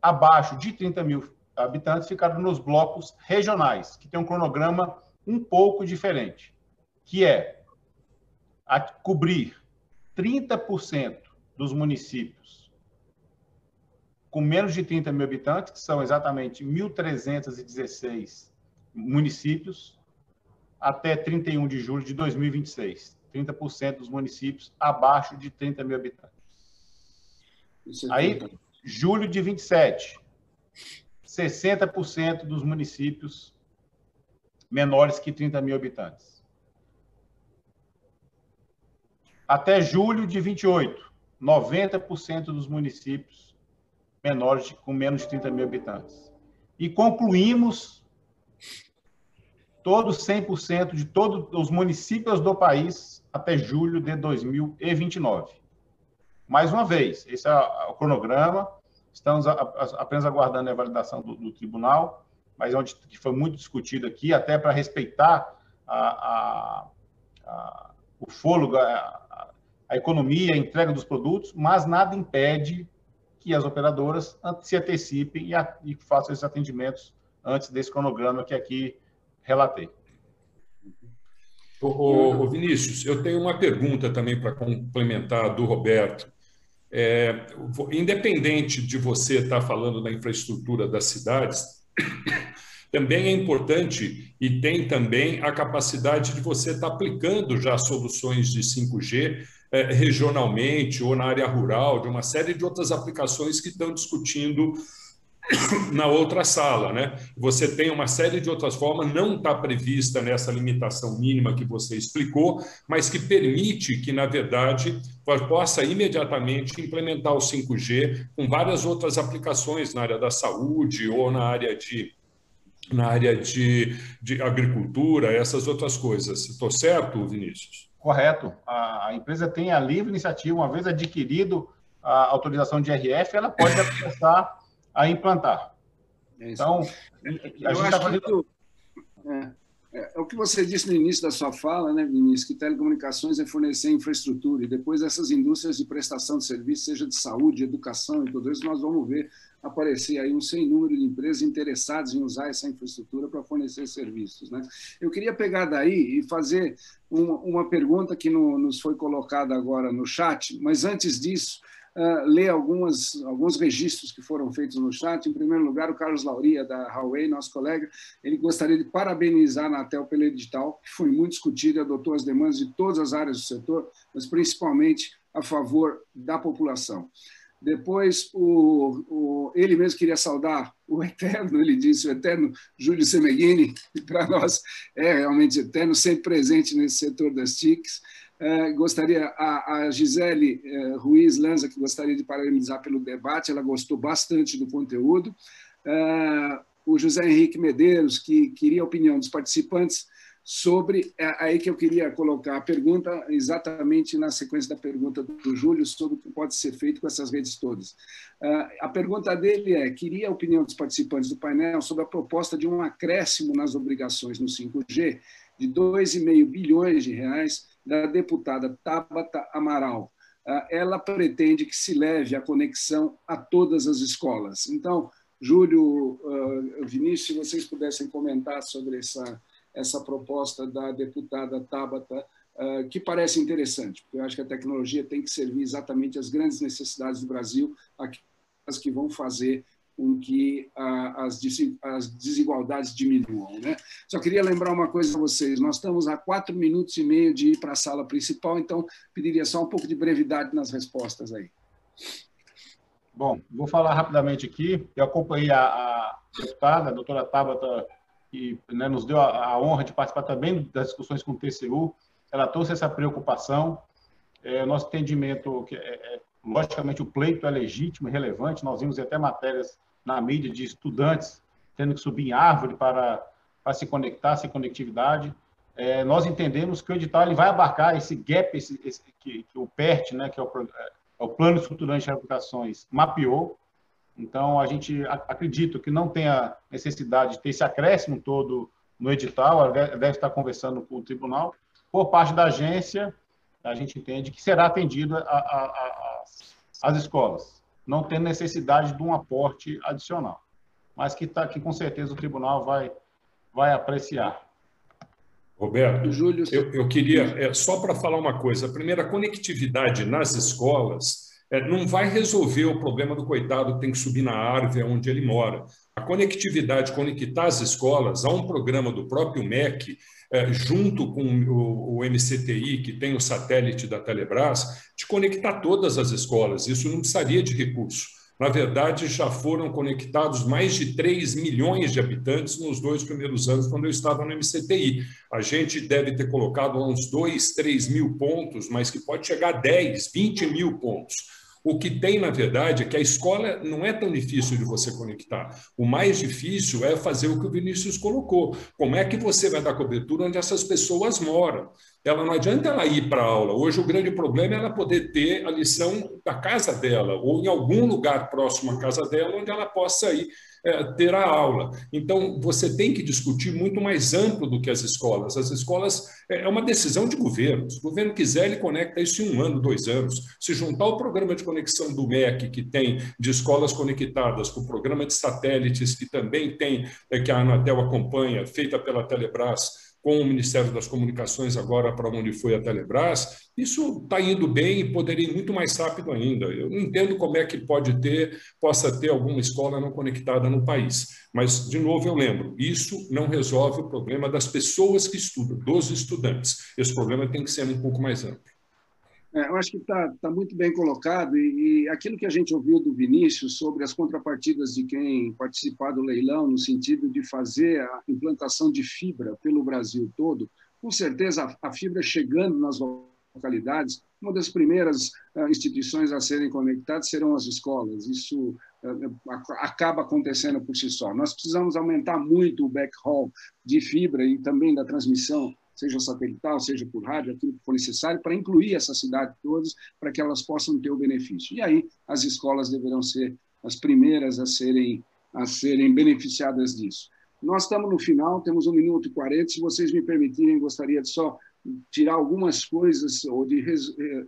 abaixo de 30 mil habitantes ficaram nos blocos regionais, que tem um cronograma um pouco diferente, que é cobrir 30% dos municípios com menos de 30 mil habitantes, que são exatamente 1.316 municípios, até 31 de julho de 2026. 30% dos municípios abaixo de 30 mil habitantes. É Aí, julho de 27, 60% dos municípios menores que 30 mil habitantes. Até julho de 28, 90% dos municípios menores de, com menos de 30 mil habitantes. E concluímos todos 100% de todos os municípios do país até julho de 2029. Mais uma vez, esse é o cronograma, estamos apenas aguardando a validação do, do tribunal, mas onde que foi muito discutido aqui, até para respeitar a, a, a, o fôlego, a, a economia, a entrega dos produtos, mas nada impede que as operadoras se antecipem e, e façam esses atendimentos antes desse cronograma que aqui relatei. O, Vinícius, eu tenho uma pergunta também para complementar do Roberto. É, independente de você estar falando da infraestrutura das cidades, também é importante e tem também a capacidade de você estar aplicando já soluções de 5G é, regionalmente ou na área rural, de uma série de outras aplicações que estão discutindo na outra sala, né? Você tem uma série de outras formas, não está prevista nessa limitação mínima que você explicou, mas que permite que, na verdade, possa imediatamente implementar o 5G com várias outras aplicações na área da saúde ou na área de na área de, de agricultura, essas outras coisas. Estou certo, Vinícius? Correto. A, a empresa tem a livre iniciativa, uma vez adquirido a autorização de RF, ela pode começar a implantar. É então, a gente está fazendo... É, é, é, o que você disse no início da sua fala, né, Vinícius, que telecomunicações é fornecer infraestrutura e depois essas indústrias de prestação de serviço, seja de saúde, educação e tudo isso, nós vamos ver aparecer aí um sem número de empresas interessadas em usar essa infraestrutura para fornecer serviços. Né? Eu queria pegar daí e fazer uma, uma pergunta que no, nos foi colocada agora no chat, mas antes disso, uh, ler algumas, alguns registros que foram feitos no chat. Em primeiro lugar, o Carlos Lauria, da Huawei, nosso colega, ele gostaria de parabenizar a Anatel pelo edital, que foi muito discutido, adotou as demandas de todas as áreas do setor, mas principalmente a favor da população. Depois, o, o, ele mesmo queria saudar o eterno, ele disse, o eterno Júlio Semeghini, que para nós é realmente eterno, sempre presente nesse setor das TICs. É, gostaria, a, a Gisele é, Ruiz Lanza, que gostaria de parabenizar pelo debate, ela gostou bastante do conteúdo. É, o José Henrique Medeiros, que queria a opinião dos participantes sobre, aí que eu queria colocar a pergunta, exatamente na sequência da pergunta do Júlio, sobre o que pode ser feito com essas redes todas. A pergunta dele é, queria a opinião dos participantes do painel sobre a proposta de um acréscimo nas obrigações no 5G de 2,5 bilhões de reais da deputada Tabata Amaral. Ah, ela pretende que se leve a conexão a todas as escolas. Então, Júlio, ah, Vinícius, se vocês pudessem comentar sobre essa, essa proposta da deputada Tabata, ah, que parece interessante, porque eu acho que a tecnologia tem que servir exatamente às grandes necessidades do Brasil, aquelas que vão fazer com que as desigualdades diminuam. Né? Só queria lembrar uma coisa a vocês: nós estamos a quatro minutos e meio de ir para a sala principal, então pediria só um pouco de brevidade nas respostas aí. Bom, vou falar rapidamente aqui. Eu acompanhei a, a deputada, a doutora Tabata, que né, nos deu a, a, honra de participar também das discussões com o TCU. Ela trouxe essa preocupação. É, nosso entendimento, que é, é, logicamente, o pleito é legítimo e relevante. Nós vimos até matérias na mídia de estudantes tendo que subir em árvore para, para se conectar, sem conectividade. É, nós entendemos que o edital ele vai abarcar esse gap esse, esse que, que, o PERT, né, que é o, é o Plano Estruturante de Aplicações, mapeou. Então, a gente acredita que não tenha necessidade de ter esse acréscimo todo no edital, deve estar conversando com o tribunal. Por parte da agência, a gente entende que será atendida a, a, a, as escolas não tem necessidade de um aporte adicional, mas que, tá, que com certeza o tribunal vai, vai apreciar. Roberto, Júlio... eu, eu queria, é, só para falar uma coisa, a primeira, a conectividade nas escolas não vai resolver o problema do coitado que tem que subir na árvore onde ele mora. A conectividade, conectar as escolas a um programa do próprio MEC, é, junto com o, MCTI, que tem o satélite da Telebrás, de conectar todas as escolas. Isso não precisaria de recurso. Na verdade, já foram conectados mais de 3 milhões de habitantes nos dois primeiros anos, quando eu estava no MCTI. A gente deve ter colocado uns 2, 3 mil pontos, mas que pode chegar a 10, 20 mil pontos. O que tem, na verdade, é que a escola não é tão difícil de você conectar. O mais difícil é fazer o que o Vinícius colocou. Como é que você vai dar cobertura onde essas pessoas moram? Ela não adianta ela ir para a aula. Hoje o grande problema é ela poder ter a lição da casa dela ou em algum lugar próximo à casa dela onde ela possa ir é, ter a aula. Então, você tem que discutir muito mais amplo do que as escolas. As escolas é, é uma decisão de governo. Se o governo quiser, ele conecta isso em um ano, dois anos. Se juntar o programa de conexão do MEC, que tem de escolas conectadas, com o programa de satélites, que também tem, é, que a Anatel acompanha, feita pela Telebrás, com o Ministério das Comunicações agora para onde foi a Telebrás, isso está indo bem e poderia ir muito mais rápido ainda. Eu não entendo como é que pode ter, possa ter alguma escola não conectada no país. Mas, de novo, eu lembro, isso não resolve o problema das pessoas que estudam, dos estudantes. Esse problema tem que ser um pouco mais amplo. É, eu acho que está tá muito bem colocado e, e, aquilo que a gente ouviu do Vinícius sobre as contrapartidas de quem participar do leilão, no sentido de fazer a implantação de fibra pelo Brasil todo, com certeza a, a fibra chegando nas localidades, uma das primeiras uh, instituições a serem conectadas serão as escolas. Isso uh, acaba acontecendo por si só. Nós precisamos aumentar muito o backhaul de fibra e também da transmissão seja satelital, seja por rádio, aquilo que for necessário, para incluir essa cidade todas, para que elas possam ter o benefício. E aí as escolas deverão ser as primeiras a serem, a serem beneficiadas disso. Nós estamos no final, temos um minuto e quarenta. Se vocês me permitirem, gostaria de só tirar algumas coisas, ou de,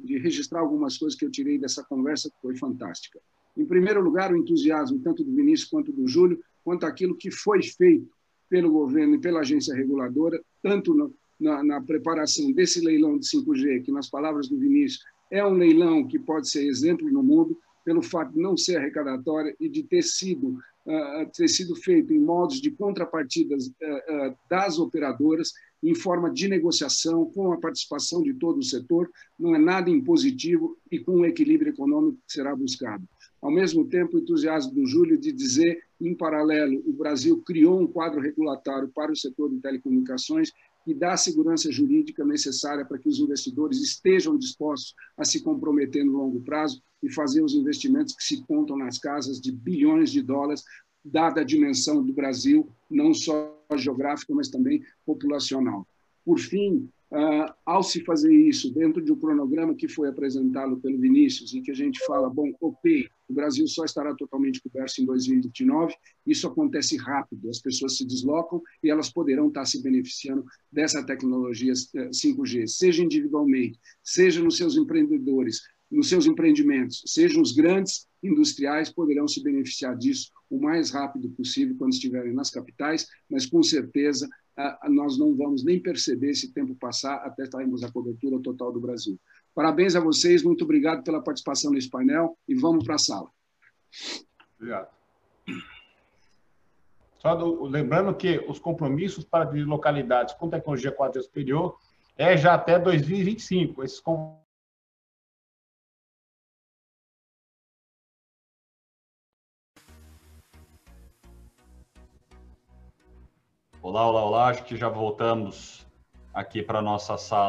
de registrar algumas coisas que eu tirei dessa conversa, que foi fantástica. Em primeiro lugar, o entusiasmo, tanto do Vinícius quanto do Júlio, quanto aquilo que foi feito pelo governo e pela agência reguladora, tanto no, na, na, preparação desse leilão de 5G, que, nas palavras do Vinícius, é um leilão que pode ser exemplo no mundo, pelo fato de não ser arrecadatória e de ter sido, uh, ter sido feito em modos de contrapartidas uh, uh, das operadoras, em forma de negociação, com a participação de todo o setor, não é nada impositivo e com um equilíbrio econômico que será buscado. Ao mesmo tempo, o entusiasmo do Júlio de dizer, em paralelo, o Brasil criou um quadro regulatório para o setor de telecomunicações e dá a segurança jurídica necessária para que os investidores estejam dispostos a se comprometer no longo prazo e fazer os investimentos que se contam nas casas de bilhões de dólares, dada a dimensão do Brasil, não só geográfica, mas também populacional. Por fim, Uh, ao se fazer isso dentro de um cronograma que foi apresentado pelo Vinícius, em que a gente fala, bom, ok, o Brasil só estará totalmente coberto em 2029, isso acontece rápido, as pessoas se deslocam e elas poderão estar se beneficiando dessa tecnologia 5G, eh, seja individualmente, seja nos seus empreendedores, nos seus empreendimentos, sejam os grandes industriais, poderão se beneficiar disso o mais rápido possível quando estiverem nas capitais, mas com certeza nós não vamos nem perceber esse tempo passar até estarmos a cobertura total do Brasil. Parabéns a vocês, muito obrigado pela participação nesse painel e vamos para a sala. Obrigado. Só do, lembrando que os compromissos para localidades com tecnologia 4G superior é já até 2025. Esses Olá, olá, olá. Acho que já voltamos aqui para nossa sala.